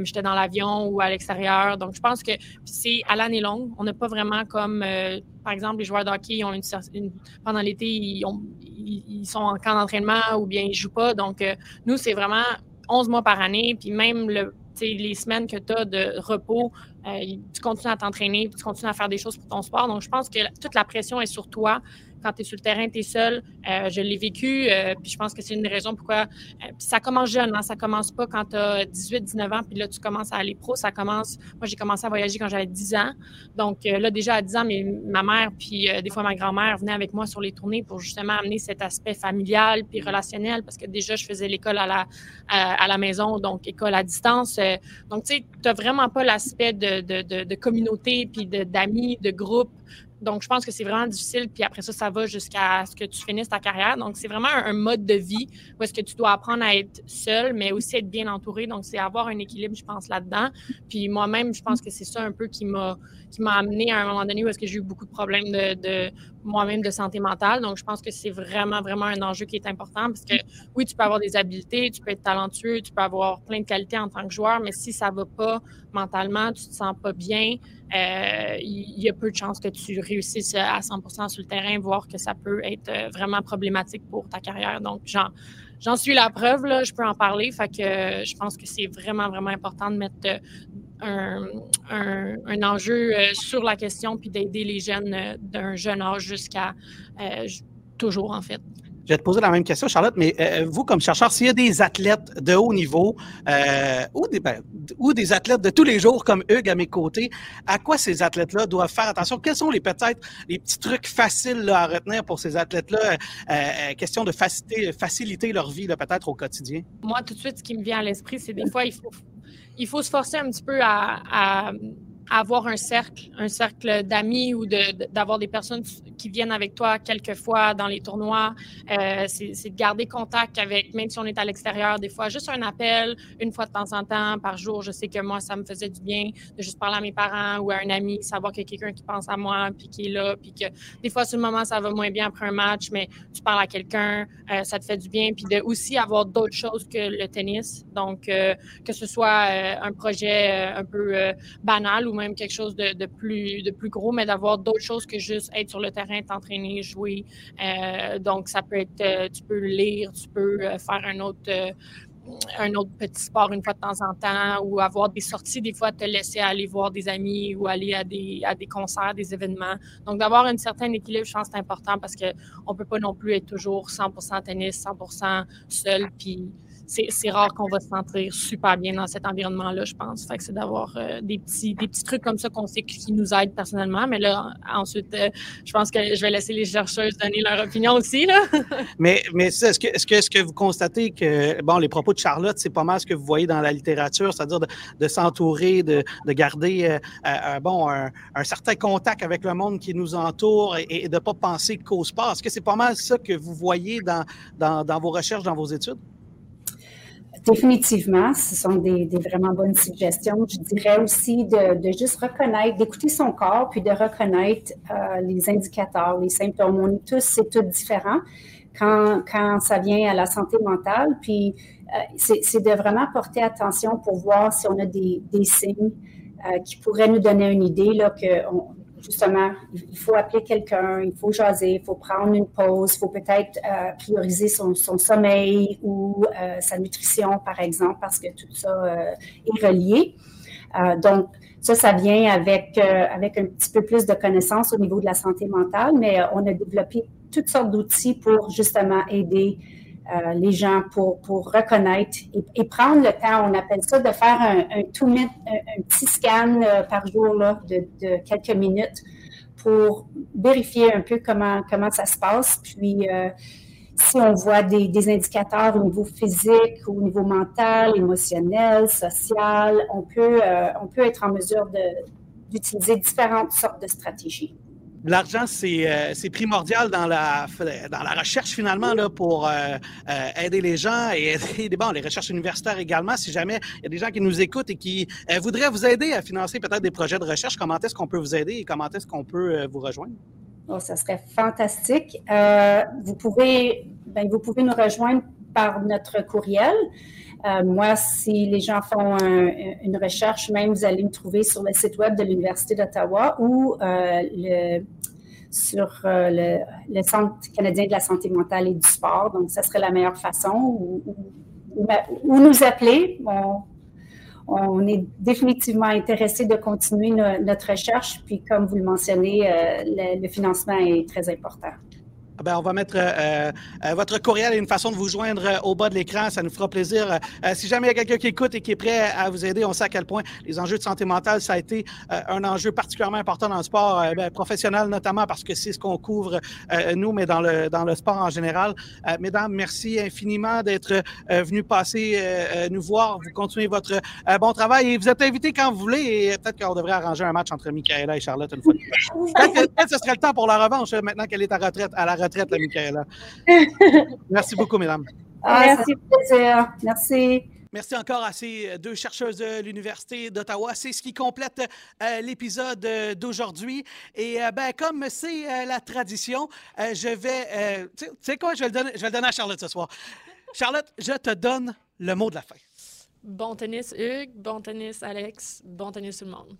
S3: J'étais dans l'avion ou à l'extérieur. Donc, je pense que c'est à l'année longue. On n'a pas vraiment comme, par exemple, les joueurs de hockey, ont une, pendant l'été, ils, ils, sont en camp d'entraînement ou bien ils jouent pas. Donc, nous, c'est vraiment 11 mois par année. Puis même le, les semaines que tu as de repos, euh, tu continues à t'entraîner, tu continues à faire des choses pour ton sport. Donc, je pense que toute la pression est sur toi quand tu es sur le terrain, tu es seul. Euh, je l'ai vécu, euh, puis je pense que c'est une des raisons pourquoi. Euh, ça commence jeune, hein, ça commence pas quand tu as 18, 19 ans, puis là, tu commences à aller pro. Ça commence. Moi, j'ai commencé à voyager quand j'avais 10 ans. Donc, là, déjà à 10 ans, mais, ma mère, puis des fois ma grand-mère venaient avec moi sur les tournées pour justement amener cet aspect familial puis relationnel, parce que déjà, je faisais l'école à la, à, la maison, donc école à distance. donc, tu sais, tu n'as vraiment pas l'aspect de, de, communauté, puis d'amis, de groupe. Donc, je pense que c'est vraiment difficile. Puis après ça, ça va jusqu'à ce que tu finisses ta carrière. Donc, c'est vraiment un, mode de vie où est-ce que tu dois apprendre à être seul, mais aussi être bien entouré. Donc, c'est avoir un équilibre, je pense, là-dedans. Puis moi-même, je pense que c'est ça un peu qui m'a qui m'a amené à un moment donné où est-ce que j'ai eu beaucoup de problèmes de, moi-même de santé mentale. Donc, je pense que c'est vraiment, vraiment un enjeu qui est important parce que oui, tu peux avoir des habiletés, tu peux être talentueux, tu peux avoir plein de qualités en tant que joueur, mais si ça va pas mentalement, tu te sens pas bien, il y, a peu de chances que tu réussisses à 100% sur le terrain, voire que ça peut être euh, vraiment problématique pour ta carrière. Donc, j'en suis la preuve, là, je peux en parler. Fait que euh, je pense que c'est vraiment, vraiment important de mettre un, enjeu sur la question puis d'aider les jeunes d'un jeune âge jusqu'à toujours, en fait.
S1: Je vais te poser la même question, Charlotte, mais euh, vous, comme chercheur, s'il y a des athlètes de haut niveau euh, ou, des, ben, ou des athlètes de tous les jours comme Hugues à mes côtés, à quoi ces athlètes-là doivent faire attention? Quels sont les peut-être les petits trucs faciles à retenir pour ces athlètes-là? Euh, question de faciliter, leur vie peut-être au quotidien?
S3: Moi, tout de suite, ce qui me vient à l'esprit, c'est des fois, il faut se forcer un petit peu à avoir un cercle, un cercle d'amis ou d'avoir des personnes qui viennent avec toi quelques fois dans les tournois. Euh, c'est de garder contact avec, même si on est à l'extérieur, des fois, juste un appel, une fois de temps en temps, par jour. Je sais que moi, ça me faisait du bien de juste parler à mes parents ou à un ami, savoir qu'il y a quelqu'un qui pense à moi, puis qui est là, puis que des fois, sur le moment, ça va moins bien après un match, mais tu parles à quelqu'un, euh, ça te fait du bien. Puis de aussi avoir d'autres choses que le tennis. Donc, euh, que ce soit un projet un peu banal ou même quelque chose de, plus, de plus gros, mais d'avoir d'autres choses que juste être sur le terrain, t'entraîner, jouer. Euh, donc, ça peut être, euh, tu peux lire, tu peux euh, faire un autre un autre petit sport une fois de temps en temps ou avoir des sorties, des fois te laisser aller voir des amis ou aller à des, à des concerts, des événements. Donc, d'avoir un certain équilibre, je pense c'est important parce qu'on ne peut pas non plus être toujours 100% tennis, 100 seul. Puis, c'est rare qu'on va se sentir super bien dans cet environnement-là, je pense. Fait c'est d'avoir euh, des, petits, trucs comme ça qu'on sait qui nous aident personnellement. Mais là, ensuite, euh, je pense que je vais laisser les chercheuses donner leur opinion aussi. Là. [LAUGHS]
S1: mais est-ce que, vous constatez que, bon, les propos de Charlotte, c'est pas mal ce que vous voyez dans la littérature, c'est-à-dire de, s'entourer, de, de, garder euh, bon, un, certain contact avec le monde qui nous entoure et, de ne pas penser qu'au sport. Est-ce que c'est pas mal ça que vous voyez dans vos recherches, dans vos études?
S8: Définitivement, ce sont des, vraiment bonnes suggestions. Je dirais aussi de, juste reconnaître, d'écouter son corps, puis de reconnaître euh, les indicateurs, les symptômes. On est tous, c'est tout différent quand, quand ça vient à la santé mentale. Puis euh, c'est de vraiment porter attention pour voir si on a des, signes euh, qui pourraient nous donner une idée là, que justement, il faut appeler quelqu'un, il faut jaser, il faut prendre une pause, il faut peut-être euh, prioriser son, sommeil ou euh, sa nutrition, par exemple, parce que tout ça euh, est relié. donc, ça, ça vient avec, avec un petit peu plus de connaissances au niveau de la santé mentale, mais on a développé toutes sortes d'outils pour justement aider les gens pour, pour reconnaître et, prendre le temps, on appelle ça de faire un, un, un, petit scan par jour là, de, quelques minutes pour vérifier un peu comment, comment ça se passe. Puis, euh, si on voit des, indicateurs au niveau physique, au niveau mental, émotionnel, social, on peut, euh, on peut être en mesure d'utiliser différentes sortes de stratégies
S1: l'argent, euh, c'est primordial dans la, dans la recherche finalement là, pour euh, euh, aider les gens et aider [LAUGHS] bon, les recherches universitaires également. Si jamais il y a des gens qui nous écoutent et qui voudraient vous aider à financer peut-être des projets de recherche, comment est-ce qu'on peut vous aider et comment est-ce qu'on peut vous rejoindre?
S8: Oh, ça serait fantastique. vous, pouvez, ben, vous pouvez nous rejoindre par notre courriel. moi, si les gens font une recherche, même vous allez me trouver sur le site web de l'Université d'Ottawa ou le sur euh, le, Centre canadien de la santé mentale et du sport. Donc, ça serait la meilleure façon. Ou, nous appeler. On, est définitivement intéressé de continuer notre recherche. Puis, comme vous le mentionnez, euh, le financement est très important.
S1: Ah ben, on va mettre euh, euh, votre courriel et une façon de vous joindre euh, au bas de l'écran. Ça nous fera plaisir. si jamais il y a quelqu'un qui écoute et qui est prêt à vous aider, on sait à quel point les enjeux de santé mentale, ça a été un enjeu particulièrement important dans le sport ben, professionnel, notamment parce que c'est ce qu'on couvre nous, mais dans le, dans le sport en général. mesdames, merci infiniment d'être venues passer nous voir. Vous continuez votre bon travail et vous êtes invités quand vous voulez. Et peut-être qu'on devrait arranger un match entre Michaela et Charlotte une fois. [LAUGHS] peut-être que ce serait le temps pour la revanche maintenant qu'elle est à retraite, à la retraite la Michaela. [LAUGHS] Merci beaucoup, mesdames.
S8: Ah, merci, plaisir. Merci.
S1: Merci encore à ces deux chercheuses de l'Université d'Ottawa. C'est ce qui complète euh, l'épisode d'aujourd'hui. Et euh, ben, comme c'est euh, la tradition, je vais. tu sais quoi, je vais, le donner, je vais le donner à Charlotte ce soir. Charlotte, je te donne le mot de la fin.
S3: Bon tennis, Hugues. Bon tennis, Alex. Bon tennis, tout le monde.